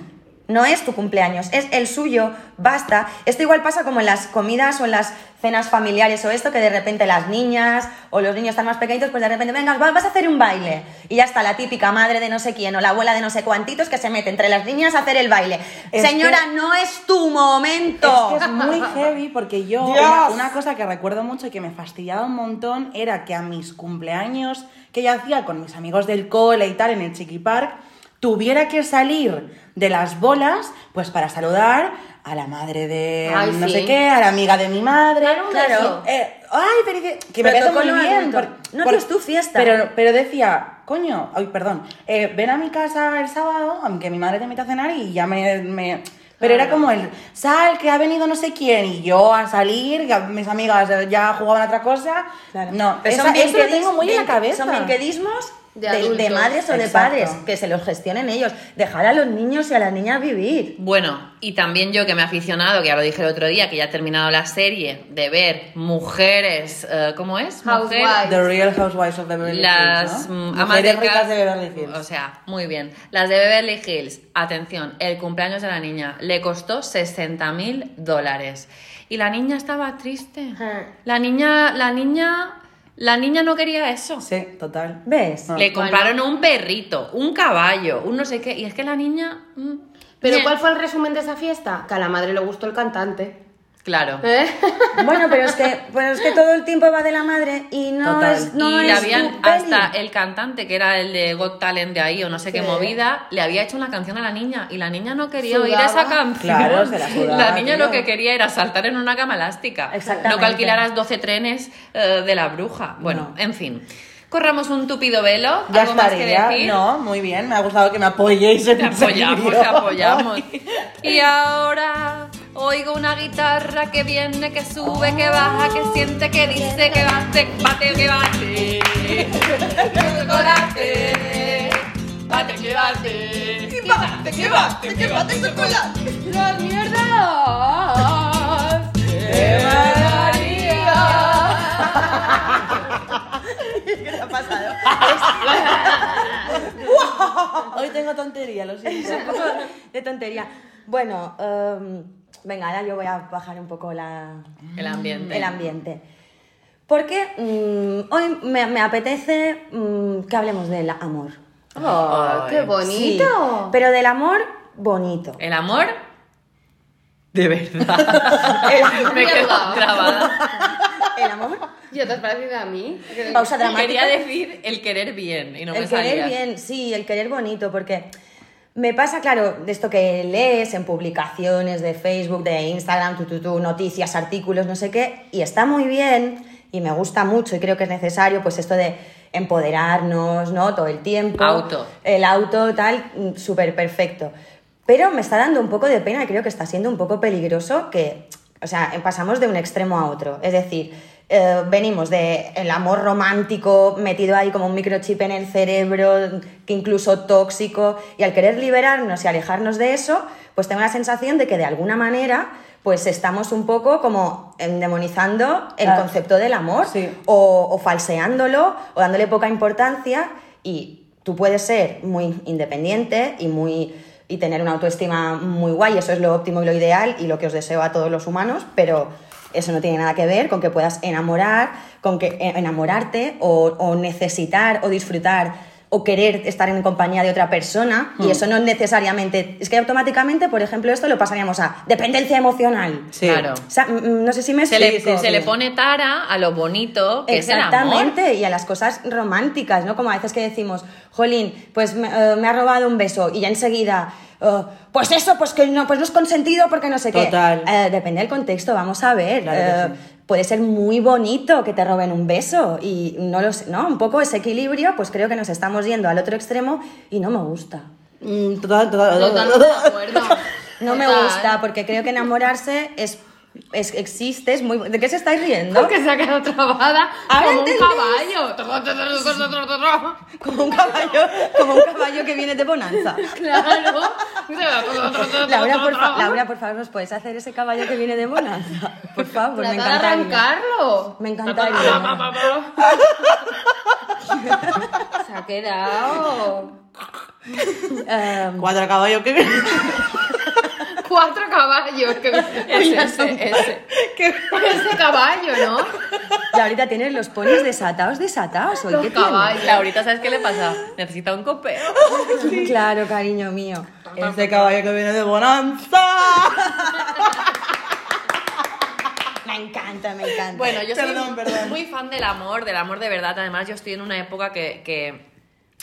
Speaker 4: No es tu cumpleaños, es el suyo, basta. Esto igual pasa como en las comidas o en las cenas familiares o esto, que de repente las niñas o los niños están más pequeñitos, pues de repente, venga, va- vas a hacer un baile. Y ya está la típica madre de no sé quién o la abuela de no sé cuantitos que se mete entre las niñas a hacer el baile.
Speaker 5: Es
Speaker 4: Señora,
Speaker 5: que-
Speaker 4: no es tu momento.
Speaker 5: Es que es muy heavy porque yo, una cosa que recuerdo mucho y que me fastidiaba un montón era que a mis cumpleaños que yo hacía con mis amigos del cole y tal en el Chiqui Park, tuviera que salir de las bolas pues para saludar a la madre de
Speaker 3: Ay,
Speaker 5: no
Speaker 3: sí.
Speaker 5: sé qué, a la amiga de mi madre.
Speaker 3: Claro, beso.
Speaker 5: Eh, ay, felici- que me parece muy bien. por-
Speaker 4: No,
Speaker 5: por-
Speaker 4: es tu fiesta.
Speaker 5: Pero, pero decía, coño, ay, perdón, eh, ven a mi casa el sábado, aunque mi madre te invita a cenar y ya me... me- pero era como el, sal, que ha venido no sé quién, y yo a salir, que mis amigas ya jugaban a otra cosa.
Speaker 4: Claro.
Speaker 5: No,
Speaker 4: Pero
Speaker 5: esa-
Speaker 4: son
Speaker 5: eso lo tengo muy en la cabeza.
Speaker 4: Son
Speaker 3: De
Speaker 4: de, de
Speaker 3: adultos.
Speaker 4: madres o de padres, que se los gestionen ellos. Dejar a los niños y a las niñas vivir.
Speaker 2: Bueno, y también yo que me he aficionado, que ya lo dije el otro día, que ya he terminado la serie, de ver mujeres, eh, ¿cómo es? Mujer-
Speaker 3: Housewives.
Speaker 5: The Real Housewives of Beverly
Speaker 2: las
Speaker 5: Hills, ¿no?
Speaker 2: mm, amas
Speaker 5: Mujeres
Speaker 2: de
Speaker 5: ricas
Speaker 2: casa-
Speaker 5: de Beverly Hills.
Speaker 2: O sea, muy bien. Las de Beverly Hills, atención, el cumpleaños de la niña le costó 60 mil dólares. Y la niña estaba triste. La niña, la niña, la niña no quería eso.
Speaker 5: Sí, total.
Speaker 4: ¿Ves?
Speaker 5: Ah.
Speaker 2: Le compraron un perrito, un caballo, un no sé qué. Y es que la niña. mm,
Speaker 3: Pero. ¿cuál fue el resumen de esa fiesta? Que a la madre le gustó el cantante.
Speaker 2: Claro.
Speaker 3: ¿Eh?
Speaker 4: Bueno, pero es que, pero es que todo el tiempo va de la madre y no
Speaker 5: Total.
Speaker 4: es. No
Speaker 2: y le
Speaker 4: es
Speaker 2: habían
Speaker 4: tu peli.
Speaker 2: hasta el cantante que era el de Got Talent de ahí o no sé qué movida le había hecho una canción a la niña y la niña no quería
Speaker 3: Sudaba.
Speaker 2: oír esa canción
Speaker 5: Claro, se la sudaba,
Speaker 2: la niña
Speaker 5: tío.
Speaker 2: lo que quería era saltar en una cama elástica
Speaker 4: Exactamente.
Speaker 2: no que alquilaras 12 trenes eh, de la bruja bueno
Speaker 5: No.
Speaker 2: en fin corramos un tupido velo
Speaker 5: Ya
Speaker 2: algo más que decir
Speaker 5: No, muy bien. Me ha gustado que me apoyéis en
Speaker 2: te apoyamos, te apoyamos. Y ahora oigo una guitarra que viene, que sube, que baja, que siente, que dice, que bate, bate, que bate. Chocolate, bate, que bate. Que bate, que bate, que bate, chocolate.
Speaker 3: ¡Las mierdas!
Speaker 2: ¡Qué
Speaker 4: ¿Qué ha pasado?
Speaker 5: Hoy tengo tontería, lo siento.
Speaker 4: un poco de tontería. Bueno, em, venga, ahora yo voy a bajar un poco la,
Speaker 2: El ambiente.
Speaker 4: el ambiente. Porque mm, hoy me, me apetece mm, que hablemos del amor.
Speaker 3: ¡Oh, qué bonito!
Speaker 4: Sí, pero del amor bonito.
Speaker 2: El amor de verdad. Me quedo trabada.
Speaker 4: El amor,
Speaker 3: ¿Ya te has parecido a mí?
Speaker 4: pausa dramática.
Speaker 2: Quería decir el querer bien y no me
Speaker 4: el querer
Speaker 2: salía.
Speaker 4: bien, sí, el querer bonito, porque me pasa, claro, de esto que lees en publicaciones de Facebook, de Instagram, tu, tu, tu, noticias, artículos, no sé qué, y está muy bien y me gusta mucho y creo que es necesario, pues esto de empoderarnos, ¿no? Todo el tiempo.
Speaker 2: Auto.
Speaker 4: El auto, tal, súper perfecto. Pero me está dando un poco de pena y creo que está siendo un poco peligroso que, o sea, pasamos de un extremo a otro. Es decir, eh, venimos de el amor romántico metido ahí como un microchip en el cerebro, que incluso tóxico, y al querer liberarnos y alejarnos de eso, pues tengo la sensación de que de alguna manera pues estamos un poco como endemonizando el
Speaker 5: Claro.
Speaker 4: concepto del amor
Speaker 5: Sí.
Speaker 4: o, o falseándolo o dándole poca importancia y tú puedes ser muy independiente y muy y tener una autoestima muy guay, eso es lo óptimo y lo ideal y lo que os deseo a todos los humanos, pero eso no tiene nada que ver con que puedas enamorar, con que eh, enamorarte o, o necesitar o disfrutar o querer estar en compañía de otra persona y eso no necesariamente es que automáticamente, por ejemplo, esto lo pasaríamos a dependencia emocional.
Speaker 5: Sí.
Speaker 2: Claro.
Speaker 4: O sea, mm, mm, no sé si me
Speaker 2: Se le,
Speaker 4: explico.
Speaker 2: se le pone tara a lo bonito que es el amor.
Speaker 4: Exactamente, y a las cosas románticas, ¿no? Como a veces que decimos, Jolín, pues me, eh, me ha robado un beso y ya enseguida, eh, pues eso, pues que no, pues no es consentido porque no sé
Speaker 5: Total.
Speaker 4: qué. Eh, depende del contexto, vamos a ver.
Speaker 5: Claro que
Speaker 4: eh,
Speaker 5: sí.
Speaker 4: Puede ser muy bonito que te roben un beso y no lo sé, ¿no? Un poco ese equilibrio, pues creo que nos estamos yendo al otro extremo y no me gusta.
Speaker 5: Mm, Total, total, total.
Speaker 3: Totalmente de acuerdo.
Speaker 4: No me gusta porque creo que enamorarse es, es existe, es muy... ¿De qué se estáis riendo?
Speaker 3: Porque se ha quedado trabada como un caballo.
Speaker 4: Como un caballo, como un caballo que viene de bonanza.
Speaker 3: Claro.
Speaker 4: Laura por, fa- Laura, por favor, ¿nos puedes hacer ese caballo que viene de bonanza? Por favor, me
Speaker 3: de
Speaker 4: encantaría.
Speaker 3: arrancarlo.
Speaker 4: Me encantaría.
Speaker 3: Se ha quedado.
Speaker 5: Cuatro caballos que...
Speaker 3: Cuatro caballos. Que
Speaker 2: Ese, ese, ese.
Speaker 3: Ese caballo, ¿no?
Speaker 4: Laurita, tienes los ponis desatados, desatados. ¿Hoy
Speaker 3: Los
Speaker 4: qué
Speaker 3: caballos.
Speaker 2: Laurita, ¿sabes qué le pasa? Necesita un copeo.
Speaker 4: Claro, cariño mío.
Speaker 5: Ese caballo que viene de bonanza.
Speaker 4: Me encanta, me encanta.
Speaker 2: Bueno, yo soy
Speaker 5: perdón.
Speaker 2: muy fan del amor, del amor de verdad. Además, yo estoy en una época que, que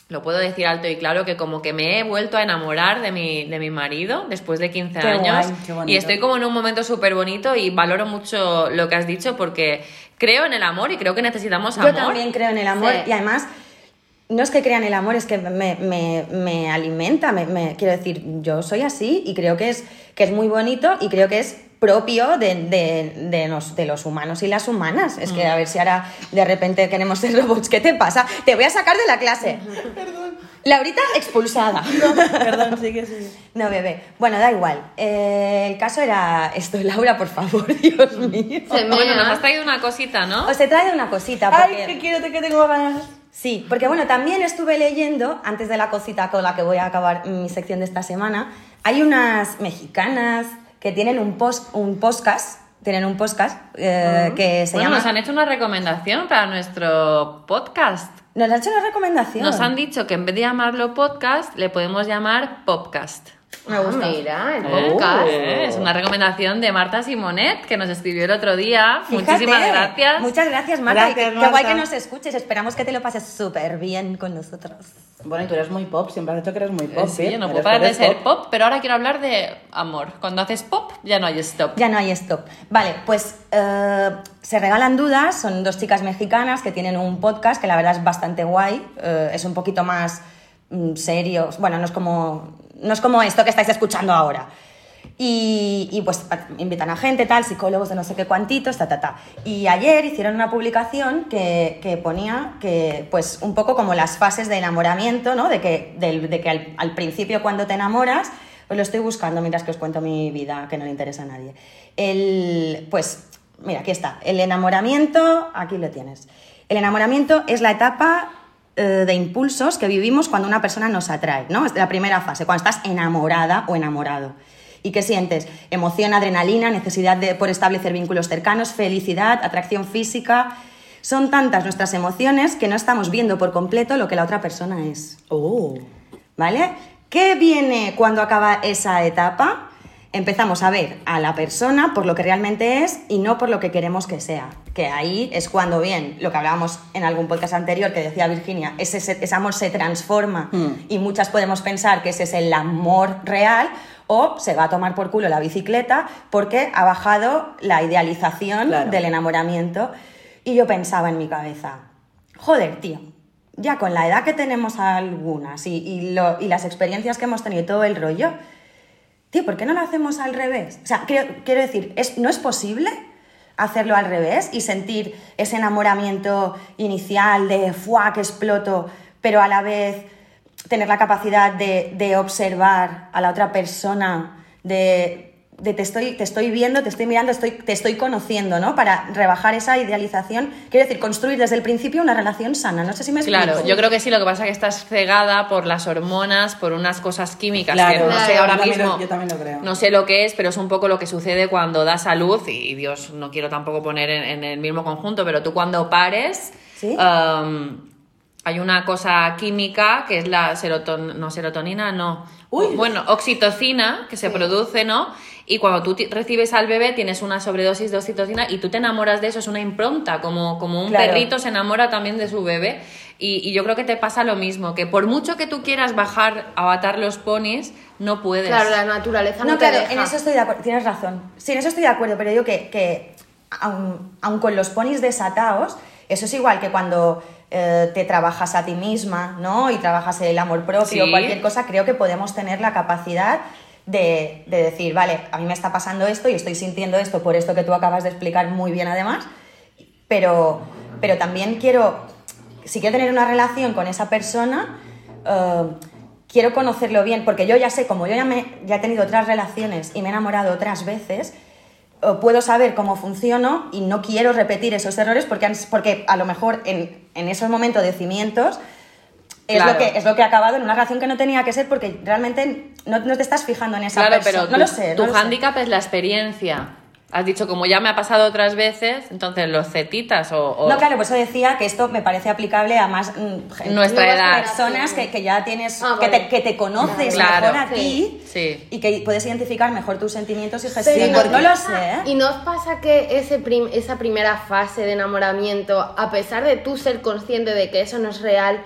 Speaker 2: lo puedo decir alto y claro, que como que me he vuelto a enamorar de mi, de mi marido después de 15
Speaker 4: Qué
Speaker 2: años.
Speaker 4: guay,
Speaker 2: y estoy como en un momento súper bonito y valoro mucho lo que has dicho porque creo en el amor y creo que necesitamos amor.
Speaker 4: Yo también creo en el amor
Speaker 3: Sí.
Speaker 4: y además no es que crea en el amor, es que me, me- me alimenta, me, me- quiero decir, yo soy así y creo que es, que es muy bonito y creo que es propio de, de- de los, de los humanos y las humanas. Es
Speaker 2: Mm.
Speaker 4: que a ver si ahora de repente queremos ser robots, ¿qué te pasa? Te voy a sacar de la clase. Laurita expulsada.
Speaker 5: Perdón, sí que sí.
Speaker 4: No, bebé. Bueno, da igual. Eh, el caso era esto. Laura, por favor, Dios mío.
Speaker 3: Se
Speaker 2: Bueno, nos has traído una cosita, ¿no?
Speaker 4: Os he traído una cosita.
Speaker 5: Ay,
Speaker 4: Porque...
Speaker 5: que quiero, que tengo ganas.
Speaker 4: Sí, porque bueno, también estuve leyendo, antes de la cosita con la que voy a acabar mi sección de esta semana, hay unas mexicanas que tienen un, post, un podcast, tienen un podcast eh, que se
Speaker 2: bueno,
Speaker 4: llama...
Speaker 2: nos han hecho una recomendación para nuestro podcast.
Speaker 4: Nos han hecho una recomendación.
Speaker 2: Nos han dicho que en vez de llamarlo podcast, le podemos llamar popcast.
Speaker 4: Me gusta.
Speaker 3: Mira, el
Speaker 2: ¿Eh?
Speaker 3: podcast.
Speaker 2: Eh, Es una recomendación de Marta Simonet que nos escribió el otro día.
Speaker 4: Fíjate.
Speaker 2: Muchísimas gracias.
Speaker 4: Muchas gracias, Marta.
Speaker 5: Gracias,
Speaker 4: qué- qué guay que nos escuches. Esperamos que te lo pases súper bien con nosotros.
Speaker 5: Bueno, y tú eres muy pop, siempre has dicho que eres muy
Speaker 2: Eh,
Speaker 5: pop.
Speaker 2: sí, yo no puedo parar de ser pop, pero ahora quiero hablar de amor. Cuando haces pop, ya no hay stop.
Speaker 4: Ya no hay stop. Vale, pues eh, se regalan dudas. Son dos chicas mexicanas que tienen un podcast que la verdad es bastante guay. eh, es un poquito más mm, serio. Bueno, no es como no es como esto que estáis escuchando ahora. Y, pues invitan a gente, tal, psicólogos de no sé qué cuantitos, ta, ta, ta. Y ayer hicieron una publicación que, que ponía que, pues, un poco como las fases de enamoramiento, ¿no? De que, de que al, principio cuando te enamoras, pues lo estoy buscando mientras que os cuento mi vida, que no le interesa a nadie. El, pues, mira, aquí está. El enamoramiento, aquí lo tienes. El enamoramiento es la etapa de impulsos que vivimos cuando una persona nos atrae, ¿no? Es la primera fase, cuando estás enamorada o enamorado. ¿Y qué sientes? Emoción, adrenalina, necesidad de, por establecer vínculos cercanos, felicidad, atracción física. Son tantas nuestras emociones que no estamos viendo por completo lo que la otra persona es.
Speaker 5: Oh.
Speaker 4: ¿Vale? ¿Qué viene cuando acaba esa etapa? Empezamos a ver a la persona por lo que realmente es y no por lo que queremos que sea. Que ahí es cuando, bien, lo que hablábamos en algún podcast anterior que decía Virginia, ese, ese- amor se transforma
Speaker 5: Mm.
Speaker 4: y muchas podemos pensar que ese es el amor real o se va a tomar por culo la bicicleta porque ha bajado la idealización
Speaker 5: Claro.
Speaker 4: del enamoramiento. Y yo pensaba en mi cabeza, joder, tío, ya con la edad que tenemos algunas y, y lo- y las experiencias que hemos tenido y todo el rollo, tío, ¿por qué no lo hacemos al revés? O sea, quiero, decir, ¿es, ¿no es posible hacerlo al revés y sentir ese enamoramiento inicial de ¡fuá, que exploto! Pero a la vez tener la capacidad de observar a la otra persona, de, de te estoy, te estoy viendo, te estoy mirando, estoy, te estoy conociendo, ¿no? Para rebajar esa idealización. Quiero decir, construir desde el principio una relación sana. No sé si me explico.
Speaker 2: Claro, yo creo que sí, lo que pasa es que estás cegada por las hormonas, por unas cosas químicas
Speaker 5: Claro,
Speaker 2: que no
Speaker 3: Claro,
Speaker 2: sé
Speaker 3: yo
Speaker 2: ahora
Speaker 5: también lo-
Speaker 2: mismo.
Speaker 5: yo también lo creo.
Speaker 2: No sé lo que es, pero es un poco lo que sucede cuando das a luz, y Dios, no quiero tampoco poner en, en el mismo conjunto, pero tú cuando pares,
Speaker 4: ¿Sí?
Speaker 2: um, hay una cosa química que es la seroton no, serotonina, no.
Speaker 5: Uy.
Speaker 2: Bueno, oxitocina que se produce, ¿no? Y cuando tú recibes al bebé tienes una sobredosis de oxitocina y tú te enamoras de eso, es una impronta, como, como un
Speaker 4: Claro.
Speaker 2: perrito se enamora también de su bebé. Y, y yo creo que te pasa lo mismo, que por mucho que tú quieras bajar a atar los ponis, no puedes.
Speaker 3: Claro, la naturaleza no,
Speaker 4: No,
Speaker 3: te
Speaker 4: claro,
Speaker 3: deja.
Speaker 4: en eso estoy de acuerdo, tienes razón. Sí, en eso estoy de acuerdo, pero digo que, que aun, aun con los ponis desatados, eso es igual que cuando eh, te trabajas a ti misma, ¿no? Y trabajas el amor propio
Speaker 2: Sí.
Speaker 4: o cualquier cosa, creo que podemos tener la capacidad de, de decir, vale, a mí me está pasando esto y estoy sintiendo esto por esto que tú acabas de explicar muy bien además, pero, pero también quiero, si quiero tener una relación con esa persona, eh, quiero conocerlo bien, porque yo ya sé, como yo ya, me, ya he tenido otras relaciones y me he enamorado otras veces, eh, puedo saber cómo funciono y no quiero repetir esos errores porque, porque a lo mejor en, en esos momentos de cimientos es,
Speaker 2: Claro.
Speaker 4: lo que, es lo que ha acabado en una relación que no tenía que ser porque realmente no, no te estás fijando en esa
Speaker 2: Claro,
Speaker 4: persona.
Speaker 2: pero
Speaker 4: no
Speaker 2: tu,
Speaker 4: lo sé.
Speaker 2: tu
Speaker 4: no
Speaker 2: hándicap es la experiencia. Has dicho, como ya me ha pasado otras veces, entonces los cetitas o... o-
Speaker 4: No, claro, por eso decía que esto me parece aplicable a más mm,
Speaker 2: Nuestra edad.
Speaker 4: personas que, que ya tienes,
Speaker 3: Ah,
Speaker 4: que,
Speaker 3: vale.
Speaker 4: te, que te conoces
Speaker 2: Claro.
Speaker 4: mejor a ti
Speaker 2: Sí.
Speaker 4: y que puedes identificar mejor tus sentimientos y
Speaker 3: Pero
Speaker 4: gestionar.
Speaker 3: ¿y
Speaker 4: no
Speaker 3: os
Speaker 4: lo
Speaker 3: pasa-
Speaker 4: sé, ¿eh?
Speaker 3: ¿Y no os pasa que ese prim- esa primera fase de enamoramiento, a pesar de tú ser consciente de que eso no es real,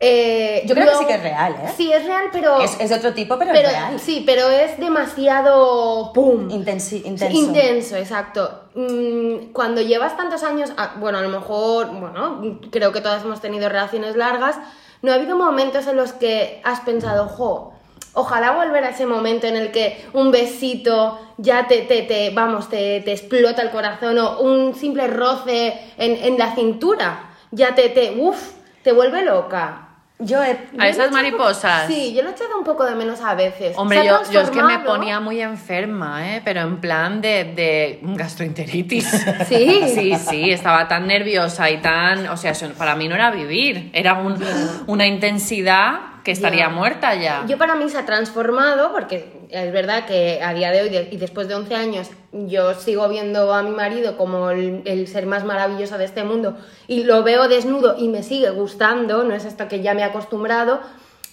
Speaker 3: eh,
Speaker 4: Yo creo que sí que es real, ¿eh?
Speaker 3: Sí, es real, pero...
Speaker 4: Es, es de otro tipo, pero,
Speaker 3: pero-
Speaker 4: es real.
Speaker 3: Sí, pero es demasiado... ¡Pum!
Speaker 4: Intensi- intenso.
Speaker 3: intenso, exacto. Mm, Cuando llevas tantos años, ah, bueno, a lo mejor, bueno, creo que todas hemos tenido relaciones largas, ¿no ha habido momentos en los que has pensado, jo, ojalá volver a ese momento en el que un besito ya te, te, te vamos, te, te explota el corazón o un simple roce en, en la cintura ya te, te, uff, te vuelve loca?
Speaker 4: Yo he-
Speaker 2: A esas
Speaker 3: he
Speaker 2: mariposas.
Speaker 3: Sí, yo lo he echado un poco de menos a veces.
Speaker 2: Hombre, yo, yo es que me ponía muy enferma, ¿eh? Pero en plan de, de gastroenteritis.
Speaker 3: Sí.
Speaker 2: Sí, sí, estaba tan nerviosa y tan... O sea, para mí no era vivir, era un- una intensidad que estaría muerta ya.
Speaker 3: Yo para mí se ha transformado porque es verdad que a día de hoy y después de 11 años yo sigo viendo a mi marido como el, el ser más maravilloso de este mundo y lo veo desnudo y me sigue gustando, no es esto que ya me he acostumbrado,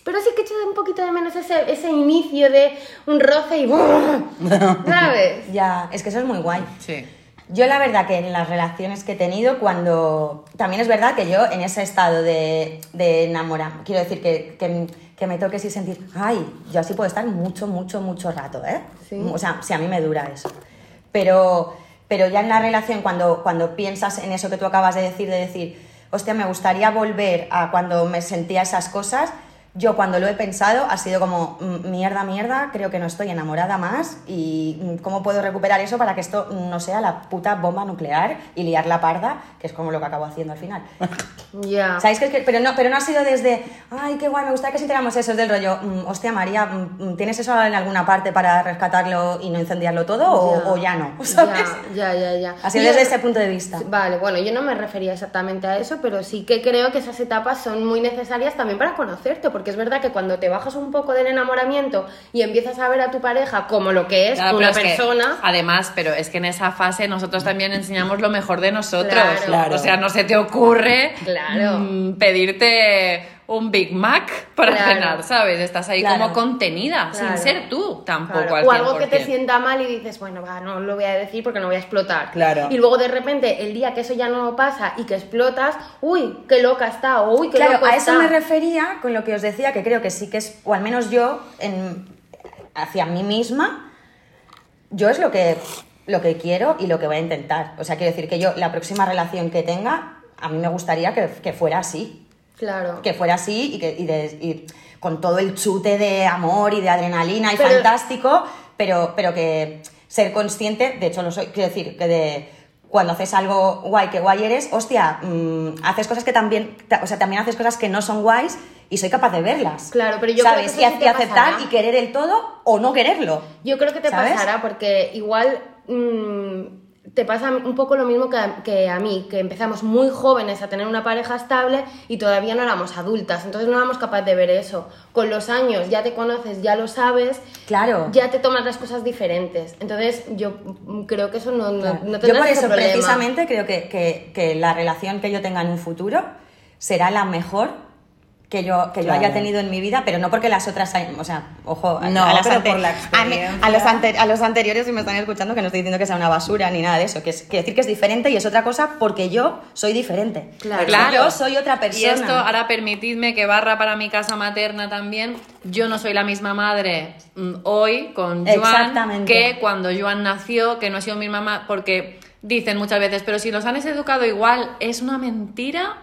Speaker 3: pero sí que echo un poquito de menos ese, ese inicio de un roce y ¡buah! ¿sabes?
Speaker 4: Ya, es que eso es muy guay.
Speaker 2: Sí.
Speaker 4: Yo la verdad que en las relaciones que he tenido, cuando... También es verdad que yo en ese estado de, de enamorar, quiero decir que, que, que me toques y sentir, ay, yo así puedo estar mucho, mucho, mucho rato, ¿eh?
Speaker 3: Sí.
Speaker 4: O sea, si a mí me dura eso. Pero, pero ya en la relación, cuando, cuando piensas en eso que tú acabas de decir, de decir, hostia, me gustaría volver a cuando me sentía esas cosas, yo cuando lo he pensado ha sido como, "Mm, mierda, mierda, creo que no estoy enamorada más y mm, cómo puedo recuperar eso para que esto no sea la puta bomba nuclear y liar la parda, que es como lo que acabo haciendo al final.
Speaker 3: Ya.
Speaker 4: ¿Sabéis que, que- pero, no, pero no ha sido desde, ay, qué guay, me gustaría que sintiéramos eso, es del rollo, "Mm, hostia María, mm, ¿tienes eso en alguna parte para rescatarlo y no incendiarlo todo o, o ya no? ¿Sabes?
Speaker 3: Ya, ya, ya.
Speaker 4: Ha sido desde
Speaker 3: yo-
Speaker 4: ese punto de vista.
Speaker 3: Vale, bueno, yo no me refería exactamente a eso, pero sí que creo que esas etapas son muy necesarias también para conocerte, porque es verdad que cuando te bajas un poco del enamoramiento y empiezas a ver a tu pareja como lo que es
Speaker 2: Claro,
Speaker 3: una
Speaker 2: pero es que,
Speaker 3: persona,
Speaker 2: además, pero es que en esa fase nosotros también enseñamos lo mejor de nosotros.
Speaker 3: Claro.
Speaker 5: Claro.
Speaker 2: O sea, no se te ocurre
Speaker 3: Claro.
Speaker 2: mm, pedirte un Big Mac para
Speaker 3: Claro.
Speaker 2: cenar, ¿sabes? Estás ahí
Speaker 4: Claro.
Speaker 2: como contenida,
Speaker 3: Claro.
Speaker 2: sin ser tú tampoco.
Speaker 3: Claro,
Speaker 2: al
Speaker 3: o algo que te
Speaker 2: 100%.
Speaker 3: sienta mal y dices, bueno, va, no lo voy a decir porque no voy a explotar.
Speaker 5: Claro.
Speaker 3: Y luego de repente, el día que eso ya no pasa y que explotas, uy, qué loca está, o uy, qué
Speaker 4: Claro,
Speaker 3: loco
Speaker 4: a eso
Speaker 3: está.
Speaker 4: me refería con lo que os decía, que creo que sí que es, o al menos yo, en, hacia mí misma, yo es lo que, lo que quiero y lo que voy a intentar. O sea, quiero decir que yo, la próxima relación que tenga, a mí me gustaría que, que fuera así.
Speaker 3: Claro.
Speaker 4: Que fuera así y, que, y, de- y con todo el chute de amor y de adrenalina y
Speaker 3: Pero-
Speaker 4: fantástico, pero, pero que ser consciente, de hecho lo soy, quiero decir, que de cuando haces algo guay, que guay eres, hostia, mm, haces cosas que también, ta- o sea, también haces cosas que no son guays y soy capaz de verlas.
Speaker 3: Claro, pero yo creo
Speaker 4: ¿sabes?
Speaker 3: que eso
Speaker 4: y,
Speaker 3: sí
Speaker 4: ac-
Speaker 3: te
Speaker 4: y aceptar
Speaker 3: pasará.
Speaker 4: y querer el todo o no quererlo.
Speaker 3: Yo creo que te
Speaker 4: ¿Sabes?
Speaker 3: pasará porque igual mm, te pasa un poco lo mismo que a, que a mí, que empezamos muy jóvenes a tener una pareja estable y todavía no éramos adultas, entonces no éramos capaces de ver eso. Con los años ya te conoces, ya lo sabes,
Speaker 4: Claro.
Speaker 3: ya te tomas las cosas diferentes. Entonces yo creo que eso no, no,
Speaker 4: Claro.
Speaker 3: no
Speaker 4: yo por eso precisamente creo que, que- que la relación que yo tenga en un futuro será la mejor que yo, que yo
Speaker 5: Claro.
Speaker 4: haya tenido en mi vida, pero no porque las otras hayan, o sea, ojo, a-
Speaker 5: No,
Speaker 4: a, las
Speaker 5: por la
Speaker 4: a, mí- a los ante- a los anteriores si me están escuchando que no estoy diciendo que sea una basura ni nada de eso, que es que decir que es diferente y es otra cosa porque yo soy diferente.
Speaker 3: Claro.
Speaker 2: Claro.
Speaker 4: Yo soy otra persona.
Speaker 2: Y esto, ahora permitidme que barra para mi casa materna también. Yo no soy la misma madre mm, hoy con Joan que cuando Joan nació, que no ha sido mi mamá, porque dicen muchas veces, pero si los han educado igual, es una mentira.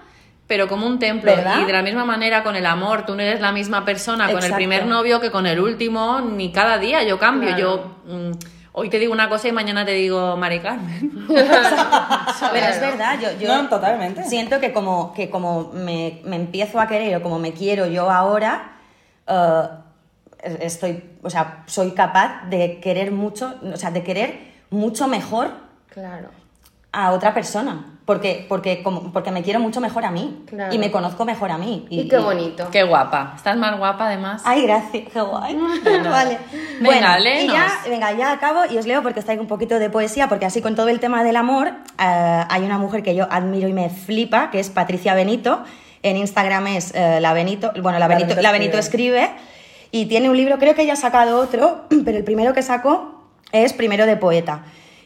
Speaker 2: Pero como un templo.
Speaker 4: ¿Verdad?
Speaker 2: Y de la misma manera con el amor, tú no eres la misma persona con el primer novio que con el último, ni cada día yo cambio.
Speaker 3: Claro.
Speaker 2: Yo mm, hoy te digo una cosa y mañana te digo Mari Carmen.
Speaker 4: Pero es verdad, yo, yo
Speaker 5: No, totalmente.
Speaker 4: siento que como, que como me, me empiezo a querer o como me quiero yo ahora, eh, estoy, o sea, soy capaz de querer mucho, o sea, de querer mucho mejor
Speaker 3: Claro.
Speaker 4: a otra persona. Porque, porque, como, porque me quiero mucho mejor a mí.
Speaker 3: Claro.
Speaker 4: Y me conozco mejor a mí.
Speaker 3: Y, qué bonito.
Speaker 2: Qué guapa. Estás más guapa además.
Speaker 4: Ay, gracias, qué guay. vale.
Speaker 2: Venga,
Speaker 4: bueno, y ya, venga, ya acabo y os leo porque está ahí un poquito de poesía, porque así con todo el tema del amor, eh, hay una mujer que yo admiro y me flipa, que es Patricia Benito. En Instagram es eh, la Benito, bueno, la
Speaker 5: La
Speaker 4: Benito,
Speaker 5: Benito
Speaker 4: la Benito escribe. Y tiene un libro, creo que ya ha sacado otro, pero el primero que sacó es Primero de Poeta.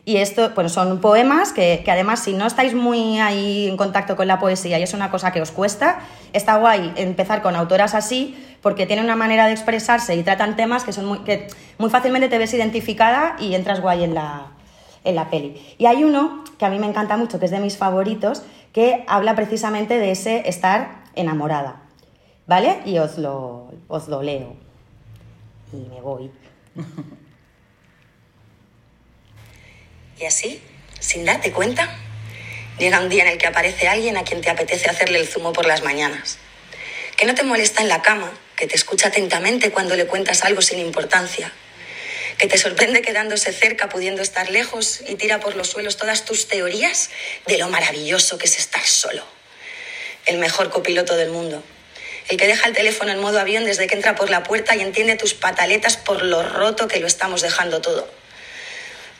Speaker 4: Y esto, bueno, son poemas que, que además si no estáis muy ahí en contacto con la poesía y es una cosa que os cuesta, está guay empezar con autoras así porque tienen una manera de expresarse y tratan temas que son muy, que muy fácilmente te ves identificada y entras guay en la, en la peli. Y hay uno que a mí me encanta mucho, que es de mis favoritos, que habla precisamente de ese estar enamorada. ¿Vale? Y os lo, os lo leo. Y me voy.
Speaker 7: Y así, sin darte cuenta, llega un día en el que aparece alguien a quien te apetece hacerle el zumo por las mañanas. Que no te molesta en la cama, que te escucha atentamente cuando le cuentas algo sin importancia. Que te sorprende quedándose cerca, pudiendo estar lejos y tira por los suelos todas tus teorías de lo maravilloso que es estar solo. El mejor copiloto del mundo. El que deja el teléfono en modo avión desde que entra por la puerta y entiende tus pataletas por lo roto que lo estamos dejando todo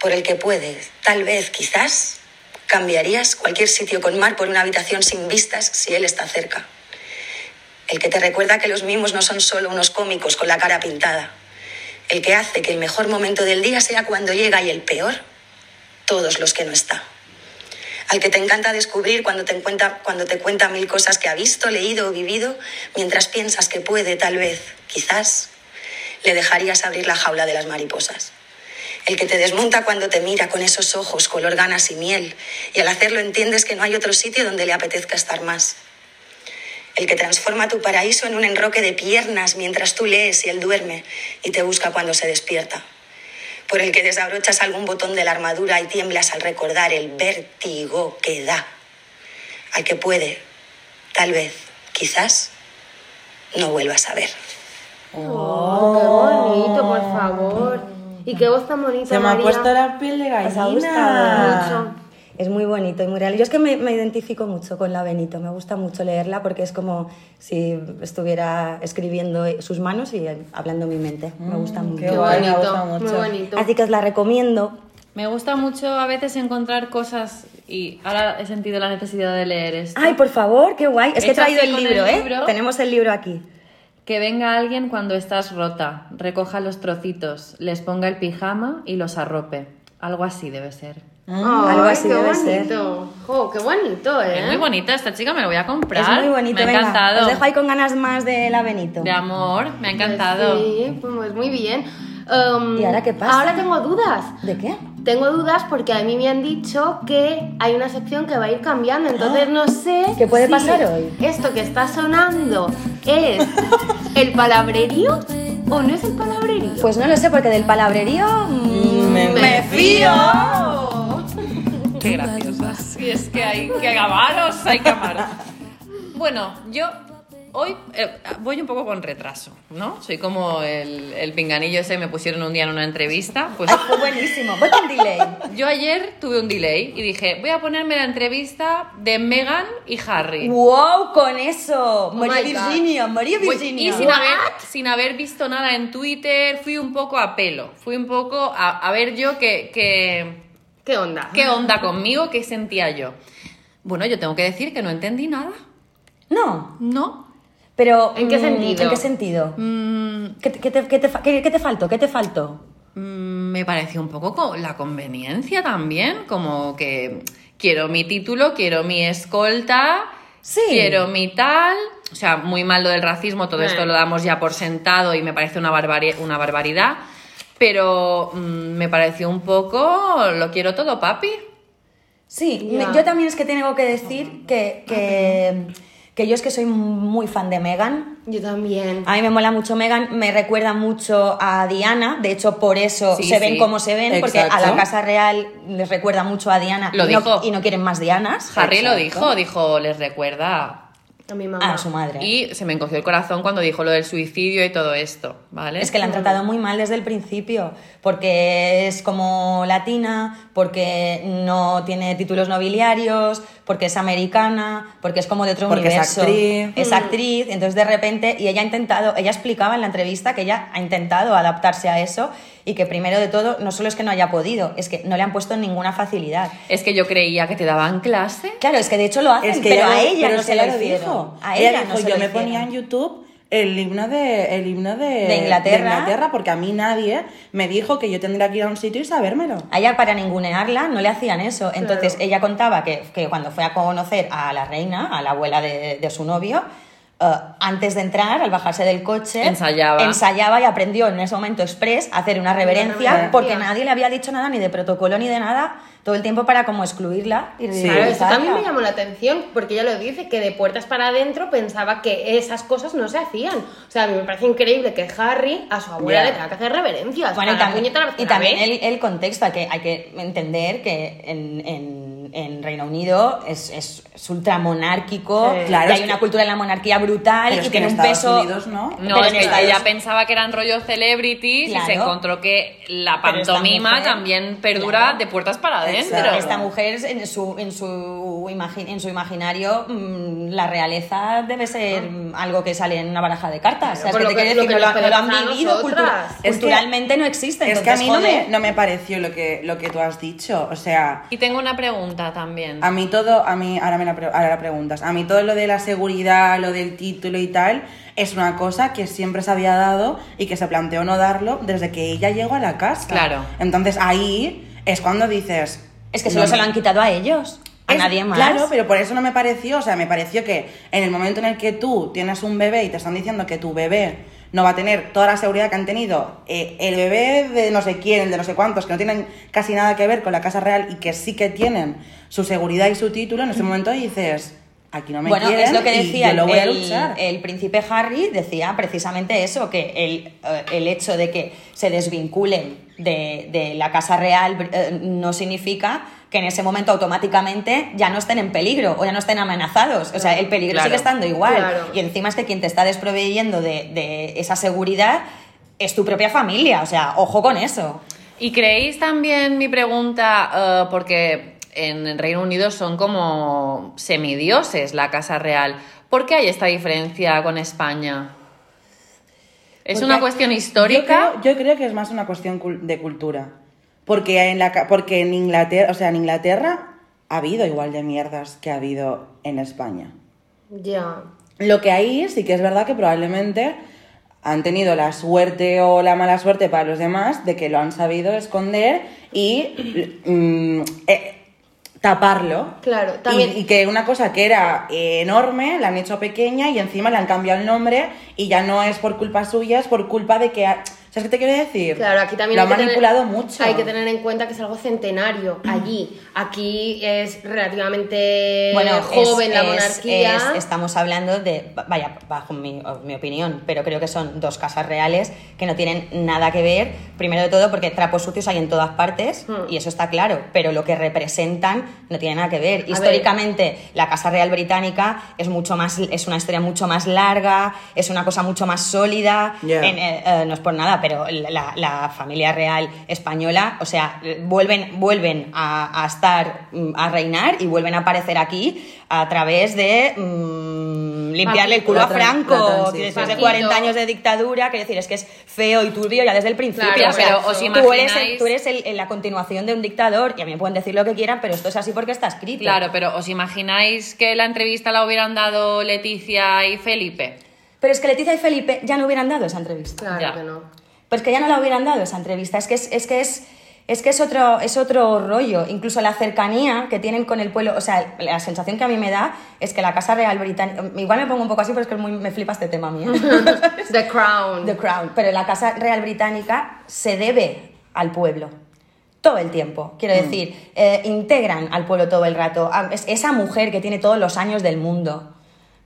Speaker 7: por el que puedes, tal vez, quizás, cambiarías cualquier sitio con mar por una habitación sin vistas si él está cerca. El que te recuerda que los mimos no son solo unos cómicos con la cara pintada. El que hace que el mejor momento del día sea cuando llega y el peor, todos los que no está. Al que te encanta descubrir cuando te, cuenta, cuando te cuenta mil cosas que ha visto, leído o vivido, mientras piensas que puede, tal vez, quizás, le dejarías abrir la jaula de las mariposas el que te desmonta cuando te mira con esos ojos color ganas y miel, y al hacerlo entiendes que no hay otro sitio donde le apetezca estar más. El que transforma tu paraíso en un enroque de piernas mientras tú lees y él duerme y te busca cuando se despierta. Por el que desabrochas algún botón de la armadura y tiemblas al recordar el vértigo que da. Al que puede, tal vez, quizás, no vuelvas a ver.
Speaker 3: Oh, qué bonito, por favor. Y qué voz tan bonita,
Speaker 5: Se me ha
Speaker 3: María.
Speaker 5: puesto la piel de
Speaker 4: ¿Os ha
Speaker 5: gallina.
Speaker 4: gustado?
Speaker 3: Mucho.
Speaker 4: Es muy bonito y muy real. Yo es que me, me identifico mucho con la Benito, me gusta mucho leerla porque es como si estuviera escribiendo sus manos y hablando mi mente. Me gusta mucho.
Speaker 5: qué guay, me
Speaker 3: bonito,
Speaker 5: gusta
Speaker 3: muy
Speaker 5: mucho.
Speaker 3: bonito.
Speaker 4: Así que os la recomiendo.
Speaker 2: Me gusta mucho a veces encontrar cosas y ahora he sentido la necesidad de leer esto.
Speaker 4: Ay, por favor, qué guay. Es que he traído el libro,
Speaker 2: el
Speaker 4: ¿eh?
Speaker 2: libro.
Speaker 4: Tenemos el libro aquí.
Speaker 2: Que venga alguien cuando estás rota, recoja los trocitos, les ponga el pijama y los arrope. Algo así debe ser.
Speaker 4: Algo así
Speaker 3: qué
Speaker 4: debe ser.
Speaker 3: bonito. Jo, qué bonito, ¿eh?
Speaker 2: Es muy bonita esta chica, me lo voy a comprar.
Speaker 4: Es muy bonito.
Speaker 2: Me ha
Speaker 4: venga.
Speaker 2: encantado.
Speaker 4: Os dejo ahí con ganas más de la Benito.
Speaker 2: De amor, me ha encantado.
Speaker 3: Sí, pues muy bien. Um,
Speaker 4: ¿Y ahora qué pasa?
Speaker 3: Ahora tengo dudas.
Speaker 4: ¿De qué?
Speaker 3: Tengo dudas porque a mí me han dicho que hay una sección que va a ir cambiando, entonces no sé
Speaker 4: ¿Qué puede
Speaker 3: si
Speaker 4: pasar hoy?
Speaker 3: Esto que está sonando es el palabrerío o no es el palabrerío.
Speaker 4: Pues no lo sé, porque del palabrerío. mm,
Speaker 5: Me,
Speaker 3: me fío.
Speaker 2: Qué graciosas. Y es que hay que amaros, hay que amaros. Bueno, yo hoy eh, voy un poco con retraso, ¿no? Soy como el, el pinganillo ese, me pusieron un día en una entrevista. Pues
Speaker 4: Ay, fue buenísimo. Voy con delay.
Speaker 2: yo ayer tuve un delay y dije, voy a ponerme la entrevista de Meghan y Harry.
Speaker 4: ¡Wow! Con eso. María
Speaker 3: my God.
Speaker 4: Virginia, María
Speaker 2: Pues,
Speaker 4: Virginia.
Speaker 2: y sin haber, sin haber visto nada en Twitter, fui un poco a pelo. Fui un poco a, a ver yo qué, qué,
Speaker 3: ¿Qué onda?
Speaker 2: qué onda conmigo, qué sentía yo. Bueno, yo tengo que decir que no entendí nada.
Speaker 4: No,
Speaker 2: No.
Speaker 4: Pero...
Speaker 3: ¿En qué
Speaker 4: mm,
Speaker 3: sentido?
Speaker 4: ¿En qué sentido?
Speaker 2: Mm,
Speaker 4: ¿Qué, te- qué te, qué te qué- te faltó? ¿Qué te faltó?
Speaker 2: Mm, Me pareció un poco co- la conveniencia también, como que quiero mi título, quiero mi escolta,
Speaker 4: Sí.
Speaker 2: quiero mi tal. O sea, muy mal lo del racismo, todo
Speaker 3: Eh.
Speaker 2: esto lo damos ya por sentado y me parece una, barbari- una barbaridad. Pero mm, me pareció un poco, lo quiero todo, papi.
Speaker 4: Sí, me- yo también es que tengo que decir que, que, que yo es que soy muy fan de Megan.
Speaker 3: Yo también.
Speaker 4: A mí me mola mucho Megan, me recuerda mucho a Diana, de hecho por eso
Speaker 2: Sí,
Speaker 4: se ven como se ven, porque a la Casa Real les recuerda mucho a Diana
Speaker 2: Lo
Speaker 4: y, no,
Speaker 2: dijo.
Speaker 4: y no quieren más Dianas.
Speaker 2: Harry lo dijo, dijo, les recuerda.
Speaker 3: A mi mamá.
Speaker 4: A su madre.
Speaker 2: Y se me encogió el corazón cuando dijo lo del suicidio y todo esto, ¿vale?
Speaker 4: Es que la han tratado muy mal desde el principio, porque es como latina, porque no tiene títulos nobiliarios, porque es americana, porque es como de otro
Speaker 5: Porque es
Speaker 4: universo.
Speaker 5: actriz.
Speaker 4: Es actriz, entonces de repente, y ella ha intentado, ella explicaba en la entrevista que ella ha intentado adaptarse a eso y que primero de todo, no solo es que no haya podido, es que no le han puesto ninguna facilidad.
Speaker 2: Es que yo creía que te daban clase.
Speaker 4: Claro, es que de hecho lo hacen,
Speaker 5: Es que
Speaker 4: pero
Speaker 5: ella
Speaker 4: a ella
Speaker 5: pero
Speaker 4: no se
Speaker 5: que
Speaker 4: lo
Speaker 5: dijo.
Speaker 4: A
Speaker 5: ella
Speaker 4: ella
Speaker 5: dijo,
Speaker 4: no se
Speaker 5: yo
Speaker 4: lo
Speaker 5: me
Speaker 4: hicieron.
Speaker 5: ponía en YouTube el himno de el himno de,
Speaker 4: De Inglaterra.
Speaker 5: Inglaterra, porque a mí nadie me dijo que yo tendría que ir a un sitio y sabérmelo.
Speaker 4: A ella para ningunearla no le hacían eso. Entonces
Speaker 3: Claro.
Speaker 4: ella contaba que, que cuando fue a conocer a la reina, a la abuela de, de su novio, eh, antes de entrar, al bajarse del coche,
Speaker 2: Ensayaba.
Speaker 4: ensayaba y aprendió en ese momento express a hacer una reverencia,
Speaker 3: reverencia.
Speaker 4: porque nadie le había dicho nada ni de protocolo ni de nada todo el tiempo para como excluirla y
Speaker 3: Claro, eso también me llamó la atención, porque ella lo dice, que de puertas para adentro pensaba que esas cosas no se hacían. O sea, a mí me parece increíble que Harry a su abuela
Speaker 5: Ya.
Speaker 3: le tenga que hacer reverencias.
Speaker 4: Bueno, y también,
Speaker 3: vez que
Speaker 4: y
Speaker 3: la
Speaker 4: también el, el contexto, hay que, hay que entender que en, en- en Reino Unido es, es, es ultramonárquico,
Speaker 3: Sí.
Speaker 5: Claro,
Speaker 4: y hay una cultura en la monarquía brutal
Speaker 5: Pero
Speaker 4: y
Speaker 5: es que
Speaker 4: tiene
Speaker 5: en
Speaker 4: un
Speaker 5: Estados
Speaker 4: peso...
Speaker 5: Unidos, ¿no?
Speaker 2: No,
Speaker 4: Pero
Speaker 2: es
Speaker 4: en
Speaker 2: que
Speaker 4: Estados-
Speaker 2: ella pensaba que eran rollo celebrities y se encontró que la pantomima
Speaker 4: mujer-
Speaker 2: también perdura
Speaker 4: Claro.
Speaker 2: de puertas para adentro.
Speaker 4: Esta mujer, en su, en su, imagi- en su imaginario, mm, la realeza debe ser mm, algo que sale en una baraja de cartas.
Speaker 3: Claro,
Speaker 4: o sea, es que
Speaker 3: lo
Speaker 4: te
Speaker 3: lo
Speaker 4: decir,
Speaker 3: que
Speaker 4: no lo, han vivido,
Speaker 5: que-
Speaker 4: culturalmente no existe.
Speaker 5: Es que a
Speaker 4: entonces,
Speaker 5: mí no me, no me pareció lo que, lo que tú has dicho. O sea,
Speaker 2: Y tengo una pregunta también.
Speaker 5: a mí todo, a mí, ahora me la, ahora la preguntas, a mí todo lo de la seguridad, lo del título y tal, es una cosa que siempre se había dado y que se planteó no darlo desde que ella llegó a la casa.
Speaker 2: Claro.
Speaker 5: Entonces ahí es cuando dices...
Speaker 4: Es que solo
Speaker 5: no,
Speaker 4: se lo han quitado a ellos, a
Speaker 5: Es-
Speaker 4: nadie más.
Speaker 5: Claro, pero por eso no me pareció, o sea, me pareció que en el momento en el que tú tienes un bebé y te están diciendo que tu bebé no va a tener toda la seguridad que han tenido eh, el bebé de no sé quién, el de no sé cuántos, que no tienen casi nada que ver con la Casa Real y que sí que tienen su seguridad y su título, en ese momento dices, aquí no me
Speaker 4: bueno,
Speaker 5: quieren
Speaker 4: es lo que decía
Speaker 5: yo lo voy a
Speaker 4: el,
Speaker 5: luchar.
Speaker 4: el príncipe Harry, decía precisamente eso, que el, eh, el hecho de que se desvinculen de, de la Casa Real eh, no significa que en ese momento automáticamente ya no estén en peligro o ya no estén amenazados. O sea, el peligro
Speaker 2: Claro.
Speaker 4: sigue estando igual.
Speaker 3: Claro.
Speaker 4: Y encima es que quien te está desproveyendo de, de esa seguridad es tu propia familia. O sea, ojo con eso.
Speaker 2: ¿Y creéis también mi pregunta, eh, porque en el Reino Unido son como semidioses la Casa Real, ¿por qué hay esta diferencia con España? ¿Es
Speaker 5: Porque
Speaker 2: una cuestión histórica?
Speaker 5: Yo creo, yo creo que es más una cuestión cul- de cultura. Porque en, la, porque en Inglaterra, o sea, en Inglaterra ha habido igual de mierdas que ha habido en España.
Speaker 3: Ya.
Speaker 5: Lo que hay sí que es verdad que probablemente han tenido la suerte o la mala suerte para los demás de que lo han sabido esconder y mm, eh, taparlo.
Speaker 3: Claro,
Speaker 5: Y-
Speaker 3: también-
Speaker 5: Y, que una cosa que era eh, enorme la han hecho pequeña y encima le han cambiado el nombre y ya no es por culpa suya, es por culpa de que ha- ¿Sabes qué te quiero decir?
Speaker 3: Claro, aquí también
Speaker 5: Lo
Speaker 3: hay
Speaker 5: ha
Speaker 3: que tener-
Speaker 5: manipulado mucho.
Speaker 3: Hay que tener en cuenta que es algo centenario allí. Aquí es relativamente
Speaker 4: Bueno,
Speaker 3: joven
Speaker 4: es-
Speaker 3: la monarquía.
Speaker 4: es- estamos hablando de, vaya, bajo mi, mi opinión, pero creo que son dos casas reales que no tienen nada que ver, primero de todo porque trapos sucios hay en todas partes,
Speaker 3: Hmm.
Speaker 4: y eso está claro, pero lo que representan no tiene nada que ver.
Speaker 3: ver.
Speaker 4: Históricamente, la Casa Real Británica es, mucho más, es una historia mucho más larga, es una cosa mucho más sólida, en, eh, eh, no es por nada, pero la, la familia real española, o sea, vuelven, vuelven a, a estar, mm, a reinar y vuelven a aparecer aquí a través de mm, limpiarle el culo a Franco, después de
Speaker 3: Paquito.
Speaker 4: 40 años de dictadura, que decir, es que es feo y turbio ya desde el principio.
Speaker 3: Claro,
Speaker 4: o sea,
Speaker 2: pero os
Speaker 4: tú eres, el- tú eres el- la continuación de un dictador y a mí me pueden decir lo que quieran, pero esto es así porque está escrito.
Speaker 2: Claro, pero ¿os imagináis que la entrevista la hubieran dado Leticia y Felipe?
Speaker 4: Pero es que Leticia y Felipe ya no hubieran dado esa entrevista.
Speaker 3: Claro
Speaker 2: Ya.
Speaker 3: que no.
Speaker 4: Pues que ya no la hubieran dado esa entrevista. Es que es, es que es. Es que es otro, es otro rollo. Incluso la cercanía que tienen con el pueblo. O sea, la sensación que a mí me da es que la Casa Real Británica. Igual me pongo un poco así, pero es que muy- me flipa este tema mío.
Speaker 3: The Crown.
Speaker 4: The Crown. Pero la Casa Real Británica se debe al pueblo. Todo el tiempo. Quiero decir, eh, integran al pueblo todo el rato. A- es- esa mujer que tiene todos los años del mundo.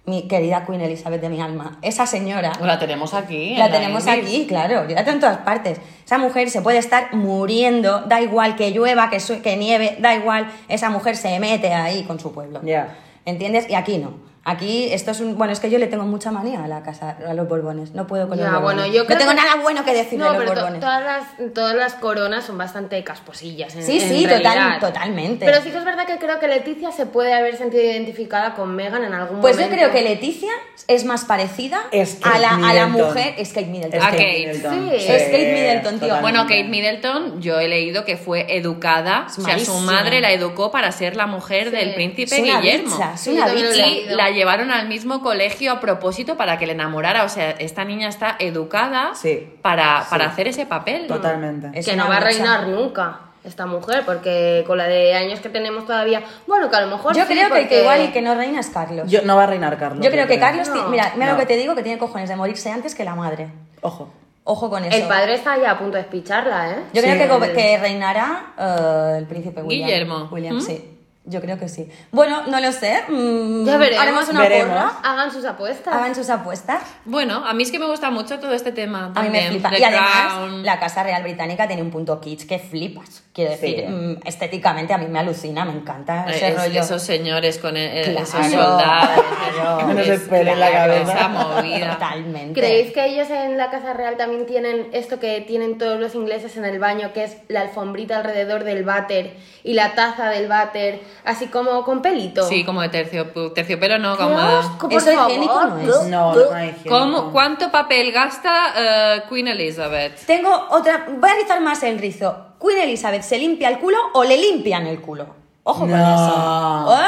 Speaker 4: Mi querida Queen Elizabeth de mi alma. Esa señora.
Speaker 2: La tenemos aquí. en
Speaker 4: La tenemos aquí, claro, la tengo en todas partes. Esa mujer se puede estar muriendo, da igual que llueva, que, que nieve, da igual, esa mujer se mete ahí con su pueblo.
Speaker 5: Ya.
Speaker 4: ¿Entiendes? Y aquí no. Aquí esto es un... Bueno, es que yo le tengo mucha manía a la casa, a los Borbones. No puedo con
Speaker 3: Ya,
Speaker 4: los Borbones.
Speaker 3: bueno, yo
Speaker 4: no tengo
Speaker 3: que-
Speaker 4: nada bueno que decirle
Speaker 3: No,
Speaker 4: a los
Speaker 3: pero to-
Speaker 4: Borbones.
Speaker 3: todas las, todas las coronas son bastante casposillas. En,
Speaker 4: Sí,
Speaker 3: en
Speaker 4: sí, total- totalmente.
Speaker 3: Pero sí que es verdad que creo que Leticia se puede haber sentido identificada con Megan en algún
Speaker 4: Pues yo
Speaker 3: momento.
Speaker 4: creo que Leticia es más parecida
Speaker 5: Es
Speaker 4: a, la, a la mujer... Es Kate Middleton.
Speaker 5: Es
Speaker 2: A
Speaker 5: Kate
Speaker 2: Kate.
Speaker 5: Middleton.
Speaker 3: Sí.
Speaker 4: Es Kate Middleton, tío.
Speaker 5: totalmente.
Speaker 2: Bueno, Kate Middleton, yo he leído que fue educada,
Speaker 4: Es
Speaker 2: o sea, su madre la educó para ser la mujer
Speaker 3: Sí.
Speaker 2: del príncipe
Speaker 4: Es una
Speaker 2: Guillermo.
Speaker 4: bicha, es
Speaker 3: Sí,
Speaker 4: una bicha.
Speaker 2: Y la llevaron al mismo colegio a propósito para que le enamorara. O sea, esta niña está educada
Speaker 5: Sí.
Speaker 2: para, para hacer ese papel.
Speaker 5: Totalmente.
Speaker 4: Es
Speaker 3: que no va a reinar nunca esta mujer, porque con la de años que tenemos todavía. Bueno, que a lo mejor.
Speaker 4: Yo
Speaker 3: sí,
Speaker 4: creo que,
Speaker 3: porque-
Speaker 4: que igual el que no reina es Carlos.
Speaker 5: Yo, no va a reinar Carlos.
Speaker 4: Yo creo que Carlos,
Speaker 3: No.
Speaker 4: mira, mira
Speaker 5: No.
Speaker 4: lo que te digo, que tiene cojones de morirse antes que la madre.
Speaker 5: Ojo.
Speaker 4: Ojo con eso.
Speaker 3: El padre está ya a punto de despicharla, ¿eh?
Speaker 4: Yo
Speaker 5: Sí,
Speaker 4: creo que,
Speaker 5: el-
Speaker 4: que reinará eh, el príncipe William.
Speaker 2: Guillermo.
Speaker 4: William,
Speaker 2: ¿Mm?
Speaker 4: sí. Yo creo que sí. Bueno, no lo sé. mm,
Speaker 3: Ya veremos.
Speaker 4: Haremos una
Speaker 5: Veremos.
Speaker 4: porra.
Speaker 3: Hagan sus apuestas.
Speaker 4: Hagan sus apuestas.
Speaker 2: Bueno, a mí es que me gusta mucho todo este tema.
Speaker 4: A mí me
Speaker 2: también.
Speaker 4: flipa.
Speaker 2: The
Speaker 4: Y además,
Speaker 2: Crown.
Speaker 4: la Casa Real Británica tiene un punto kitsch que flipas. Quiero
Speaker 5: Sí.
Speaker 4: decir, mm, estéticamente a mí me alucina, me encanta
Speaker 2: Eh,
Speaker 4: ese
Speaker 2: es-
Speaker 4: rollo.
Speaker 2: esos señores con el- el-
Speaker 4: Claro,
Speaker 2: esos soldados.
Speaker 4: claro.
Speaker 5: Pelo en la cabeza.
Speaker 2: Esa movida.
Speaker 4: Totalmente.
Speaker 3: ¿Creéis que ellos en la Casa Real también tienen esto que tienen todos los ingleses en el baño, que es la alfombrita alrededor del váter y la taza del váter, así como con pelito?
Speaker 2: Sí, como de tercio, terciopelo, no,
Speaker 3: ¡Qué
Speaker 2: como...
Speaker 3: por
Speaker 4: Eso higiénico no es.
Speaker 5: No, no hay higiénico.
Speaker 2: ¿Cómo, ¿Cuánto papel gasta eh, Queen Elizabeth?
Speaker 4: Tengo otra. Voy a rizar más el rizo. ¿Queen Elizabeth se limpia el culo o le limpian el culo? Ojo con
Speaker 5: No.
Speaker 4: eso. ¿Eh?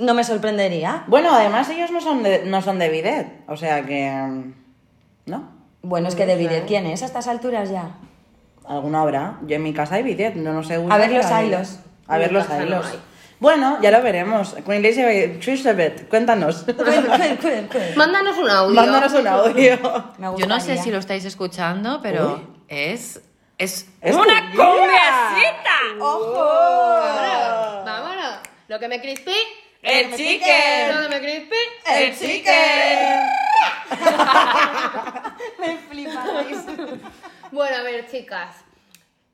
Speaker 4: No me sorprendería.
Speaker 5: Bueno, además ellos no son de, no son de bidet. O sea que. mm, ¿No?
Speaker 4: Bueno, es que de bidet, ¿quién es a estas alturas ya?
Speaker 5: Alguno habrá. Yo en mi casa hay bidet, no, no sé.
Speaker 4: A ver los hilos.
Speaker 5: A ver los hilos. Bueno, ya lo veremos. Queen Elizabeth, Elizabeth, cuéntanos.
Speaker 3: Mándanos un audio.
Speaker 5: Mándanos un audio.
Speaker 2: Yo no sé si lo estáis escuchando, pero
Speaker 5: Uy.
Speaker 2: es... Es,
Speaker 5: Es
Speaker 2: una
Speaker 5: día.
Speaker 2: conversita.
Speaker 3: Vámonos, vámonos. Lo que me crispí.
Speaker 2: El chicken.
Speaker 3: Lo que me crispí.
Speaker 2: El chicken.
Speaker 4: Me flipa.
Speaker 3: Bueno, a ver, chicas.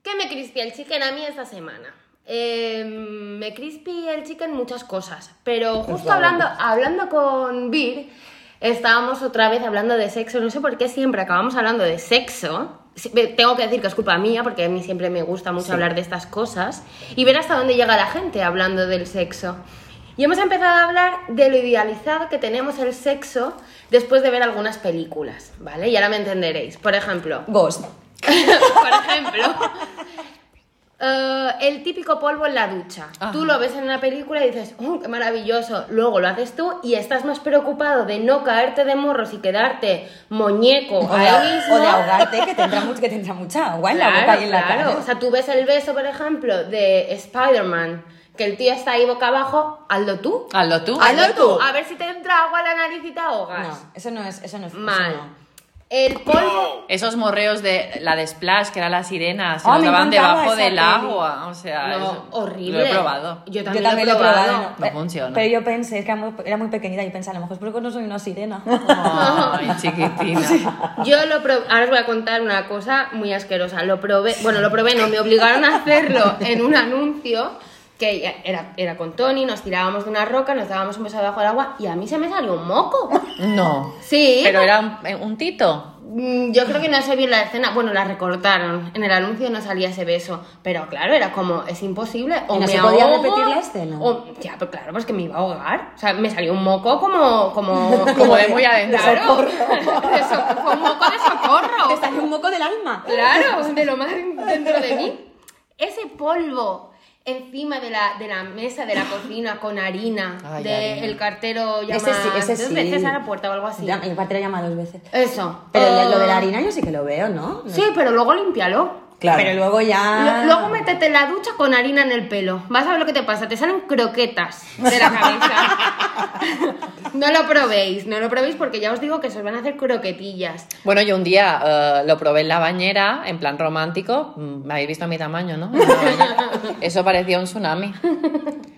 Speaker 3: ¿Qué me crispy el chicken a mí esta semana? Eh, me crispy el chicken muchas cosas, pero justo
Speaker 5: claro.
Speaker 3: hablando, hablando con Bir, estábamos otra vez hablando de sexo. No sé por qué siempre acabamos hablando de sexo. Tengo que decir que es culpa mía, porque a mí siempre me gusta mucho hablar de estas cosas y ver hasta dónde llega la gente hablando del sexo. Y hemos empezado a hablar de lo idealizado que tenemos el sexo después de ver algunas películas, ¿vale? Y ahora me entenderéis. Por ejemplo,
Speaker 4: Ghost.
Speaker 3: por ejemplo, eh, el típico polvo en la ducha.
Speaker 2: Ajá.
Speaker 3: Tú lo ves en una película y dices, ¡oh, qué maravilloso! Luego lo haces tú y estás más preocupado de no caerte de morros y quedarte muñeco
Speaker 4: O de,
Speaker 3: ahí mismo.
Speaker 4: o de ahogarte, que tendrá, mucho, que tendrá mucha agua en la boca y en la
Speaker 3: claro.
Speaker 4: cara.
Speaker 3: O sea, tú ves el beso, por ejemplo, de Spider-Man, que el tío está ahí boca abajo, hazlo tú.
Speaker 2: Hazlo tú.
Speaker 3: Hazlo tú. A ver si te entra agua a la nariz y te ahogas.
Speaker 4: No, eso no es. Eso no es eso
Speaker 3: Mal.
Speaker 4: no.
Speaker 3: El polvo.
Speaker 2: Esos morreos de la de Splash, que era la sirena, se nos
Speaker 4: me
Speaker 2: daban
Speaker 4: encantaba
Speaker 2: debajo
Speaker 4: esa
Speaker 2: del
Speaker 4: peli.
Speaker 2: agua. O sea,
Speaker 3: No,
Speaker 2: eso-
Speaker 3: horrible.
Speaker 2: Lo he probado.
Speaker 3: Yo
Speaker 4: Yo
Speaker 3: también, lo he probado.
Speaker 2: No
Speaker 4: Pero-
Speaker 2: funciona.
Speaker 4: Pero yo pensé, es que era muy, era muy pequeñita y pensé, a lo mejor es porque no soy una sirena.
Speaker 2: Ay, chiquitina.
Speaker 3: Yo lo probé, ahora os voy a contar una cosa muy asquerosa. Lo probé, bueno, lo probé, no, me obligaron a hacerlo en un anuncio que era, era con Tony, nos tirábamos de una roca, nos dábamos un beso debajo del agua y a mí se me salió un moco.
Speaker 2: No.
Speaker 3: Sí.
Speaker 2: Pero era un, eh, un tito.
Speaker 3: Mm, Yo creo que no sé bien la escena, bueno, la recortaron. En el anuncio no salía ese beso, pero claro, era como, es imposible. O
Speaker 4: ¿Y no
Speaker 3: me
Speaker 4: se podía
Speaker 3: ahogo,
Speaker 4: repetir la escena?
Speaker 3: O, ya, pero claro, pues que me iba a ahogar. O sea, me salió un moco como. Como,
Speaker 2: Como de muy adentro.
Speaker 3: Claro. De so- fue un moco de socorro.
Speaker 4: Te salió un moco del alma.
Speaker 3: Claro, de lo más dentro de mí. Ese polvo encima de la, de la mesa de la cocina con harina,
Speaker 2: Ay,
Speaker 3: de cartero llama
Speaker 4: Ese sí, ese
Speaker 3: dos
Speaker 4: sí.
Speaker 3: veces a la puerta o algo así.
Speaker 4: Ya, el cartero llama dos veces.
Speaker 3: Eso.
Speaker 4: Pero
Speaker 3: Oh.
Speaker 4: lo de la harina yo sí que lo veo, ¿no?
Speaker 3: Sí, pero luego límpialo.
Speaker 5: Claro.
Speaker 4: Pero luego ya...
Speaker 3: Lo- Luego métete en la ducha con harina en el pelo. Vas a ver lo que te pasa. Te salen croquetas de la cabeza. no lo probéis, no lo probéis porque ya os digo que se os van a hacer croquetillas.
Speaker 2: Bueno, yo un día eh, lo probé en la bañera, en plan romántico. Mm, Me habéis visto mi tamaño, ¿no? Eso parecía un tsunami.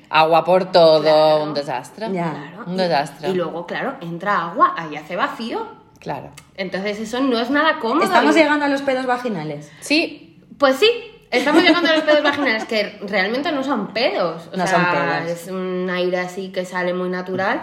Speaker 2: Agua por todo, un desastre.
Speaker 4: Ya.
Speaker 2: Un desastre.
Speaker 3: Y luego, claro, entra agua, ahí hace vacío.
Speaker 2: Claro.
Speaker 3: Entonces eso no es nada cómodo.
Speaker 4: Estamos
Speaker 3: Y-
Speaker 4: llegando a los pedos vaginales.
Speaker 2: Sí,
Speaker 3: Pues sí, estamos llegando a los pedos vaginales que realmente no son pedos. O
Speaker 4: No
Speaker 3: sea,
Speaker 4: son pedos.
Speaker 3: Es un aire así que sale muy natural.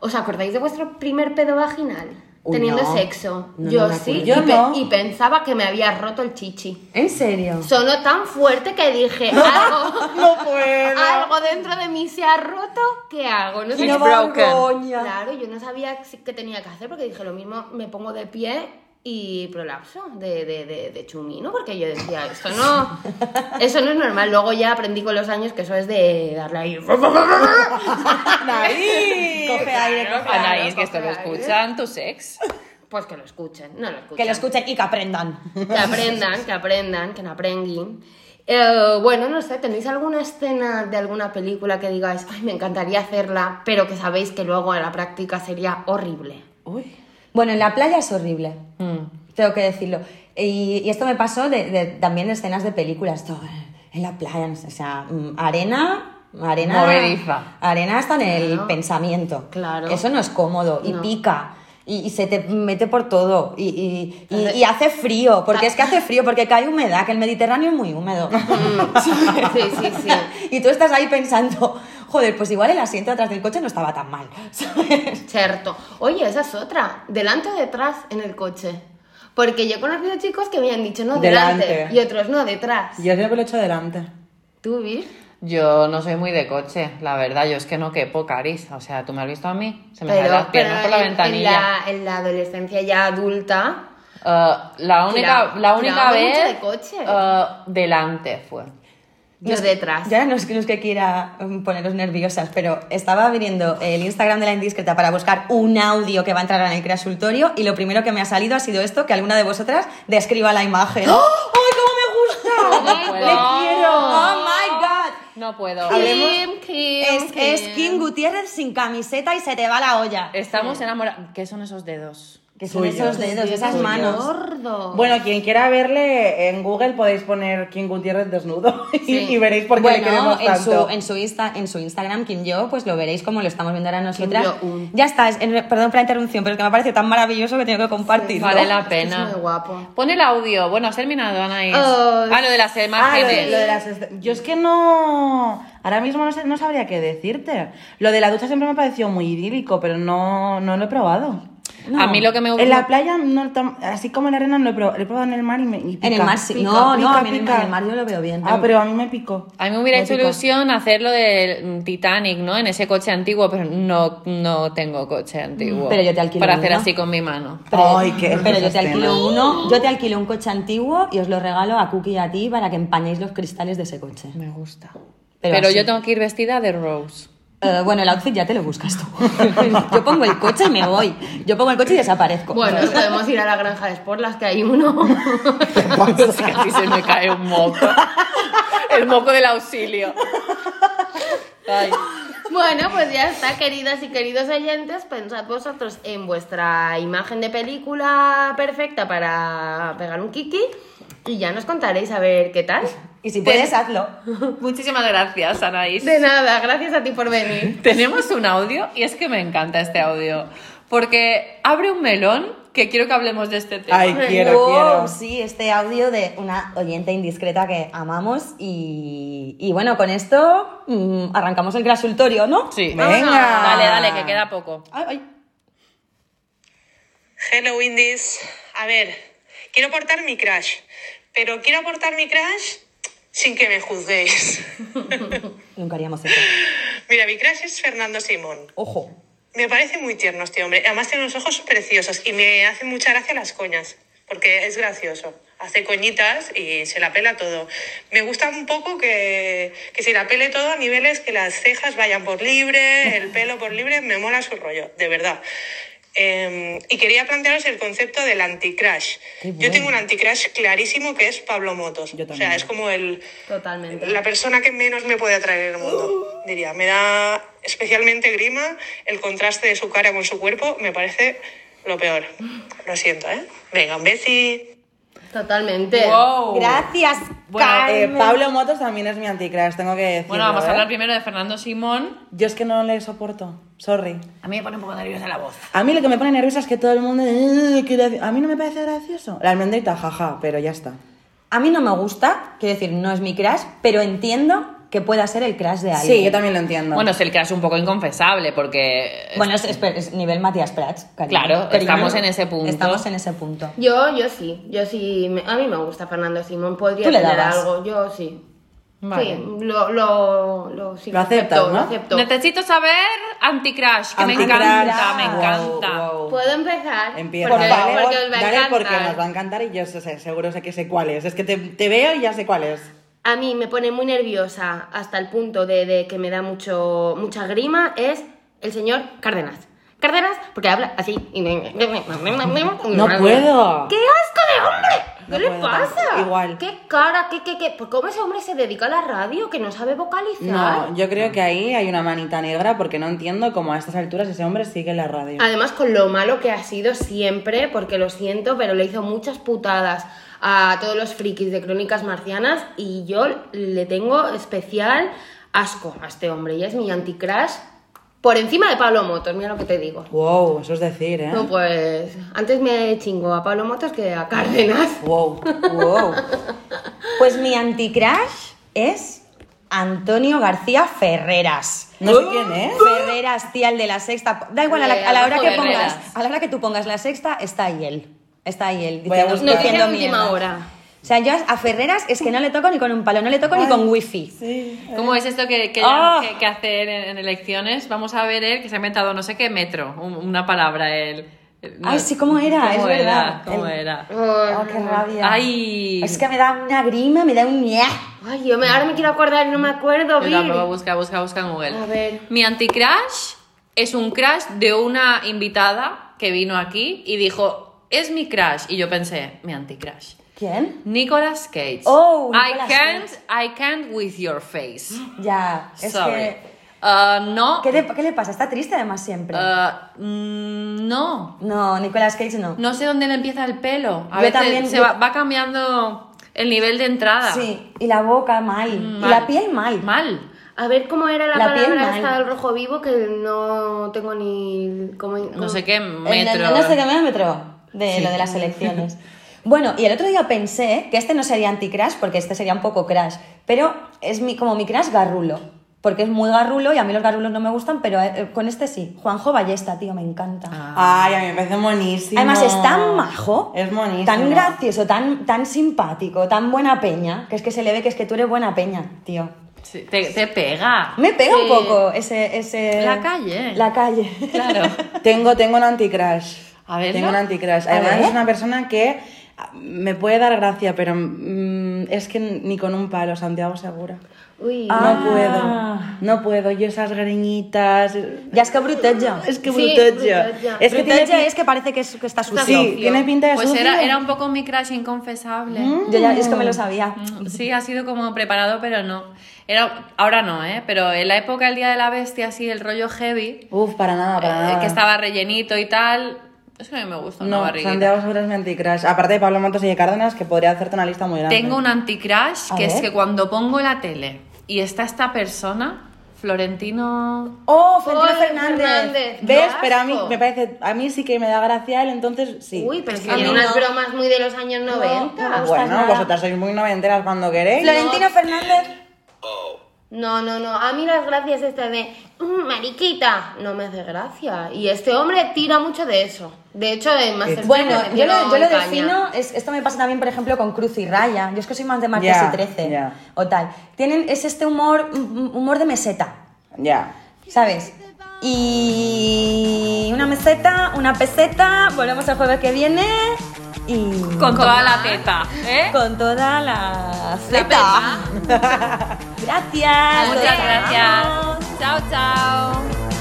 Speaker 3: ¿Os acordáis de vuestro primer pedo vaginal?
Speaker 4: Uy,
Speaker 3: Teniendo
Speaker 4: no.
Speaker 3: sexo.
Speaker 4: No,
Speaker 3: yo
Speaker 4: no
Speaker 3: sí.
Speaker 5: acuerdo.
Speaker 3: y,
Speaker 5: Yo no.
Speaker 3: y pensaba que me había roto el chichi.
Speaker 4: ¿En serio?
Speaker 3: Sonó tan fuerte que dije, algo,
Speaker 5: puedo.
Speaker 3: algo dentro de mí se ha roto, ¿qué hago? No sé qué-. Claro, yo no sabía qué tenía que hacer porque dije lo mismo, me pongo de pie y prolapso de, de, de, de chumino porque yo decía, esto no, eso no es normal. Luego ya aprendí con los años que eso es de darle ahí.
Speaker 5: Nariz.
Speaker 4: Coge aire, coge
Speaker 2: Anaís,
Speaker 4: aire.
Speaker 2: que esto lo escuchan tus ex.
Speaker 3: Pues que lo escuchen, no lo escuchen.
Speaker 4: Que lo escuchen y que aprendan.
Speaker 3: Que aprendan, que aprendan, que no aprendan. Eh, bueno, no sé, ¿tenéis alguna escena de alguna película que digáis, ay, me encantaría hacerla, pero que sabéis que luego en la práctica sería horrible?
Speaker 5: Uy.
Speaker 4: Bueno, en la playa es horrible.
Speaker 2: Mm.
Speaker 4: Tengo que decirlo. Y, y esto me pasó de, de- también de escenas de películas. Todo en la playa, o sea, mm, arena. Arena,
Speaker 2: Movediza.
Speaker 4: arena hasta en el
Speaker 3: Claro.
Speaker 4: pensamiento.
Speaker 3: Claro.
Speaker 4: Eso no es cómodo y
Speaker 3: No.
Speaker 4: pica. Y, y se te mete por todo. Y, y- y- y hace frío. Porque es que hace frío, porque cae humedad, que el Mediterráneo es muy húmedo.
Speaker 3: Sí, sí, sí.
Speaker 4: y tú estás ahí pensando, joder, pues igual el asiento atrás del coche no estaba tan mal. ¿sabes?
Speaker 3: Cierto. Oye, esa es otra. ¿Delante o detrás en el coche? Porque yo he conocido chicos que me han dicho no, delante.
Speaker 5: Delante.
Speaker 3: Y otros no, detrás.
Speaker 5: Yo siempre lo he hecho delante.
Speaker 3: ¿Tú, Vir?
Speaker 2: Yo no soy muy de coche, la verdad. Yo es que no quepo, Caris. O sea, ¿tú me has visto a mí? Se me salen las piernas por la
Speaker 3: en-
Speaker 2: ventanilla.
Speaker 3: En la, en la adolescencia ya adulta.
Speaker 2: Eh, la única,
Speaker 3: Tiraba-
Speaker 2: la única vez.
Speaker 3: mucho de coche.
Speaker 2: eh, delante fue.
Speaker 3: Yo detrás.
Speaker 4: Ya no es que, no es que quiera mm, poneros nerviosas, pero estaba viniendo el Instagram de la indiscreta para buscar un audio que va a entrar en el consultorio y lo primero que me ha salido ha sido esto, que alguna de vosotras describa la imagen. ¡Oh! ¡Ay, cómo me gusta!
Speaker 2: No
Speaker 4: ¡Le quiero! ¡Oh, my God!
Speaker 2: No puedo.
Speaker 3: Kim, Kim,
Speaker 4: Es, es
Speaker 3: Kim.
Speaker 4: Kim Gutiérrez sin camiseta y se te va la olla.
Speaker 2: Estamos enamorados. ¿Qué son esos dedos?
Speaker 4: Que son
Speaker 5: Suyos.
Speaker 4: esos dedos, esas
Speaker 3: Suyos.
Speaker 4: manos.
Speaker 3: Gordo.
Speaker 5: Bueno, quien quiera verle en Google podéis poner King Gutiérrez desnudo y,
Speaker 3: Sí.
Speaker 5: y veréis por qué le
Speaker 4: Bueno,
Speaker 5: queremos
Speaker 4: en
Speaker 5: tanto.
Speaker 4: su, en, su Insta, en su Instagram, Kim Yo, pues lo veréis como lo estamos viendo ahora nosotras.
Speaker 3: Kim.
Speaker 4: Ya está, es- en- perdón por la interrupción, pero es que me parece tan maravilloso que tengo que compartirlo.
Speaker 2: Vale la
Speaker 3: Es
Speaker 2: pena.
Speaker 3: muy guapo.
Speaker 2: Pon el audio. Bueno, has terminado, Anaís.
Speaker 3: Oh,
Speaker 2: ah, lo de las
Speaker 5: Ah, lo de,
Speaker 2: imágenes.
Speaker 5: lo de las Yo es que no. Ahora mismo no, sé- no sabría qué decirte. Lo de la ducha siempre me ha parecido muy idílico, pero no, no lo he probado.
Speaker 2: A mí lo que me gusta.
Speaker 5: En la playa, no, así como en la arena, no lo he probado. He probado en el mar y me y
Speaker 4: En el
Speaker 5: pica.
Speaker 4: mar sí.
Speaker 5: Pica,
Speaker 4: No, no,
Speaker 5: pica,
Speaker 4: a mí en el-
Speaker 5: pica.
Speaker 4: en el mar yo lo veo bien.
Speaker 5: Ah, pero a mí me picó.
Speaker 2: A mí me hubiera
Speaker 5: Me
Speaker 2: hecho
Speaker 5: picó.
Speaker 2: ilusión hacerlo del Titanic, ¿no? En ese coche antiguo, pero no, no tengo coche antiguo.
Speaker 4: Pero yo te alquilo
Speaker 2: Para hacer así con mi mano.
Speaker 4: Pero,
Speaker 5: Ay, qué
Speaker 4: pero yo te
Speaker 5: escenas.
Speaker 4: alquilo uno, yo te alquilo un coche antiguo y os lo regalo a Cookie y a ti para que empañéis los cristales de ese coche.
Speaker 2: Me gusta.
Speaker 4: Pero
Speaker 2: yo tengo que ir vestida de Rose.
Speaker 4: Eh, bueno, el outfit ya te lo buscas tú. yo pongo el coche y me voy. Yo pongo el coche y desaparezco.
Speaker 3: Bueno, podemos ir a la granja de Sportlas, que hay uno.
Speaker 2: Es que así se me cae un moco. El moco del auxilio. Ay.
Speaker 3: Bueno, pues ya está, queridas y queridos oyentes, pensad vosotros en vuestra imagen de película perfecta para pegar un kiki y ya nos contaréis a ver qué tal.
Speaker 4: Y si puedes, hazlo.
Speaker 2: Muchísimas gracias, Anaís.
Speaker 3: De nada, gracias a ti por venir.
Speaker 2: Tenemos un audio y es que me encanta este audio. Porque abre un melón que quiero que hablemos de este tema.
Speaker 5: Ay, quiero,
Speaker 4: Wow,
Speaker 5: quiero.
Speaker 4: Sí, este audio de una oyente indiscreta que amamos y, y bueno, con esto mm, arrancamos el consultorio, ¿no?
Speaker 2: Sí.
Speaker 5: Venga.
Speaker 2: Dale, dale, que queda poco.
Speaker 5: Ay, ay.
Speaker 8: Hello Indies. A ver, quiero aportar mi crash, pero quiero aportar mi crash sin que me juzguéis.
Speaker 4: Nunca haríamos eso.
Speaker 8: Mira, mi crash es Fernando Simón.
Speaker 4: Ojo.
Speaker 8: Me parece muy tierno este hombre. Además tiene unos ojos preciosos y me hace mucha gracia las coñas, porque es gracioso. Hace coñitas y se la pela todo. Me gusta un poco que, que se la pele todo a niveles que las cejas vayan por libre, el pelo por libre. Me mola su rollo, de verdad. Eh, y quería plantearos el concepto del anti-crash. Yo tengo un anti-crash clarísimo que es Pablo Motos.
Speaker 5: Yo
Speaker 8: o sea, es como el,
Speaker 3: Totalmente.
Speaker 8: la persona que menos me puede atraer en el mundo, diría. Me da especialmente grima el contraste de su cara con su cuerpo, me parece lo peor. Lo siento, ¿eh? Venga, un besi.
Speaker 3: Totalmente.
Speaker 2: Wow.
Speaker 4: Gracias,
Speaker 2: Bueno,
Speaker 5: Eh. Pablo Motos también es mi anticrash, tengo que decirlo.
Speaker 2: Bueno, vamos a
Speaker 5: ¿eh?
Speaker 2: hablar primero de Fernando Simón.
Speaker 5: Yo es que no le soporto, sorry.
Speaker 2: A mí me pone un poco nerviosa la voz.
Speaker 5: A mí lo que me pone nerviosa es que todo el mundo... "Eh, qué graci-". A mí no me parece gracioso. La almendrita, jaja, pero ya está.
Speaker 4: A mí no me gusta, quiero decir, no es mi crash, pero entiendo que pueda ser el crash de alguien.
Speaker 5: Sí, yo también lo entiendo.
Speaker 2: Bueno, es el crash un poco inconfesable porque...
Speaker 4: Bueno, es, es- es nivel Matías Prats, cariño.
Speaker 2: Claro, estamos en ese punto.
Speaker 4: Estamos en ese punto.
Speaker 3: Yo, yo sí, yo sí, me- a mí me gusta Fernando Simón, podría
Speaker 4: Tú le
Speaker 3: tener
Speaker 4: dabas.
Speaker 3: algo, yo sí.
Speaker 2: Vale.
Speaker 3: Sí, lo, lo, lo, sí,
Speaker 5: Lo aceptas,
Speaker 3: acepto,
Speaker 5: ¿no?
Speaker 3: lo acepto.
Speaker 2: Necesito saber anti-crash, que me encanta, me encanta.
Speaker 5: wow.
Speaker 3: ¿Puedo empezar?
Speaker 5: Empieza,
Speaker 3: porque,
Speaker 5: dale,
Speaker 3: porque os va a
Speaker 5: porque nos va a encantar y yo sé- seguro sé que sé cuál es. Es que te, te veo y ya sé cuál es.
Speaker 3: A mí me pone muy nerviosa hasta el punto de, de que me da mucho, mucha grima, es el señor Cárdenas. Cárdenas, porque habla así.
Speaker 5: No puedo.
Speaker 3: ¡Qué asco de hombre!
Speaker 5: No
Speaker 3: ¿Qué le
Speaker 5: puedo
Speaker 3: pasa?
Speaker 5: igual.
Speaker 3: ¿Qué cara? ¿Qué, qué, qué? ¿Por ¿Cómo ese hombre se dedica a la radio que no sabe vocalizar?
Speaker 5: No, yo creo que ahí hay una manita negra porque no entiendo cómo a estas alturas ese hombre sigue en la radio.
Speaker 3: Además, con lo malo que ha sido siempre, porque lo siento, pero le hizo muchas putadas a todos los frikis de Crónicas Marcianas y yo le tengo especial asco a este hombre y es mi anti-crash por encima de Pablo Motos, mira lo que te digo.
Speaker 5: Wow, eso es decir, ¿eh?
Speaker 3: No, pues antes me chingo a Pablo Motos que a Cárdenas.
Speaker 5: Wow.
Speaker 4: Wow. Pues mi anticrash es Antonio García Ferreras.
Speaker 5: No sé quién es.
Speaker 4: Ferreras, tía, el de la sexta. Da igual, a la, a la hora que pongas, a la hora que tú pongas la sexta, está ahí él. Está ahí él.
Speaker 5: Voy a
Speaker 4: diciendo- diciendo
Speaker 3: última hora.
Speaker 4: O sea, yo a Ferreras es que no le toco ni con un palo, no le toco ni con wifi.
Speaker 5: Sí.
Speaker 2: ¿Cómo es esto que, que,
Speaker 4: Ah.
Speaker 2: que, que hacer en, en elecciones? Vamos a ver él que se ha inventado no sé qué metro, un- una palabra él.
Speaker 4: Ay, sí, ¿cómo era?
Speaker 2: ¿Cómo
Speaker 4: Es
Speaker 2: era?
Speaker 4: verdad.
Speaker 2: ¿Cómo
Speaker 4: El-
Speaker 2: era?
Speaker 4: Oh, qué rabia.
Speaker 2: Ay.
Speaker 4: Es que me da una grima, me da un ña.
Speaker 3: Ay, yo me, ahora me quiero acordar y no me acuerdo,
Speaker 2: tampoco, busca, busca, busca en Google.
Speaker 3: A ver.
Speaker 2: Mi anti-crash es un crash de una invitada que vino aquí y dijo, es mi crash. Y yo pensé, mi anti-crash.
Speaker 4: ¿Quién?
Speaker 2: Nicolas Cage.
Speaker 4: Oh,
Speaker 2: I
Speaker 4: Nicolas
Speaker 2: can't, I can't with your face.
Speaker 4: Ya, es
Speaker 2: Sorry.
Speaker 4: que...
Speaker 2: Uh, no.
Speaker 4: ¿Qué le, qué le pasa? Está triste además siempre.
Speaker 2: Uh, mm, no.
Speaker 4: no, Nicolas Cage no.
Speaker 2: No sé dónde le empieza el pelo. A
Speaker 4: Yo
Speaker 2: veces
Speaker 4: también-
Speaker 2: se
Speaker 4: yo-
Speaker 2: va, va cambiando el nivel de entrada.
Speaker 4: Sí, y la boca mal.
Speaker 2: Mm,
Speaker 4: Y
Speaker 2: mal.
Speaker 4: la piel mal.
Speaker 2: Mal.
Speaker 3: A ver cómo era la,
Speaker 4: La piel
Speaker 3: palabra
Speaker 4: mal.
Speaker 3: esta del rojo vivo que no tengo ni... Como,
Speaker 2: No sé qué
Speaker 4: El-
Speaker 2: metro.
Speaker 4: No, no sé qué metro de lo de las elecciones. Bueno, y el otro día pensé que este no sería anti-crash, porque este sería un poco crash, pero es mi, como mi crash garrulo, porque es muy garrulo y a mí los garrulos no me gustan, pero eh, con este sí. Juanjo Ballesta, tío, me encanta.
Speaker 5: Ay, a mí me parece buenísimo.
Speaker 4: Además es tan majo,
Speaker 5: Es buenísimo.
Speaker 4: tan gracioso, tan, tan simpático, tan buena peña, que es que se le ve que es que tú eres buena peña, tío.
Speaker 2: Sí, te, te pega.
Speaker 4: Me pega un poco ese, ese...
Speaker 2: La calle.
Speaker 4: La calle.
Speaker 2: Claro.
Speaker 5: Tengo, tengo un anti-crash.
Speaker 2: A verlo.
Speaker 5: Tengo un anti-crash.
Speaker 4: A
Speaker 5: Además,
Speaker 4: ver.
Speaker 5: es una persona que Me puede dar gracia, pero mm, es que ni con un palo, Santiago Segura.
Speaker 3: Uy,
Speaker 5: No
Speaker 4: Ah.
Speaker 5: puedo, no puedo. Yo esas greñitas...
Speaker 4: Ya es que bruteja.
Speaker 5: Es que
Speaker 3: Sí,
Speaker 5: bruteja.
Speaker 3: bruteja.
Speaker 5: Es que tiene
Speaker 4: Bruteja
Speaker 5: pin-
Speaker 4: es que parece que, es, que está sucio.
Speaker 5: Sí, tiene pinta de
Speaker 2: Pues
Speaker 5: sucio.
Speaker 2: era, era un poco mi crush inconfesable.
Speaker 4: Yo ya, es que me lo sabía.
Speaker 2: Mm, Sí, ha sido como preparado, pero no. Era, ahora no, ¿eh? Pero en la época del Día de la Bestia, así, el rollo heavy,
Speaker 5: Uf, para nada, para
Speaker 2: eh,
Speaker 5: nada.
Speaker 2: que estaba rellenito y tal, eso a mí me gusta, una
Speaker 5: No,
Speaker 2: barriguita.
Speaker 5: Santiago Segura es mi anticrash. Aparte de Pablo Montos y de Cárdenas, que podría hacerte una lista muy grande.
Speaker 2: Tengo un anti-crush,
Speaker 4: A
Speaker 2: que es que cuando pongo la tele y está esta persona, Florentino...
Speaker 4: ¡Oh, Florentino Fernández!
Speaker 3: Fernández.
Speaker 5: ¿Ves? Pero a mí me parece, a mí sí que me da gracia él, entonces sí.
Speaker 3: Uy, pero es que tiene unas
Speaker 2: no.
Speaker 3: bromas muy de los años 90.
Speaker 4: no me gusta.
Speaker 5: bueno,
Speaker 4: nada.
Speaker 5: vosotras sois muy noventeras cuando queréis.
Speaker 4: Florentino Fernández.
Speaker 3: No, no, no. A mí las gracias estas de "Mm, mariquita no me hace gracia. Y este hombre tira mucho de eso. De hecho, en Masterchef
Speaker 4: Bueno,
Speaker 3: le
Speaker 4: yo lo, yo lo defino, es, esto me pasa también, por ejemplo, con Cruz y Raya. Yo es que soy más de Martes
Speaker 5: Ya,
Speaker 4: y 13
Speaker 5: ya.
Speaker 4: o tal. Tienen, es este humor, un humor de meseta,
Speaker 5: Ya.
Speaker 4: ¿sabes? Y una meseta, una peseta, volvemos el jueves que viene y...
Speaker 2: Con toda la teta, ¿eh?
Speaker 4: Con toda la
Speaker 2: peta.
Speaker 4: Gracias.
Speaker 2: Muchas gracias. Chao, chao.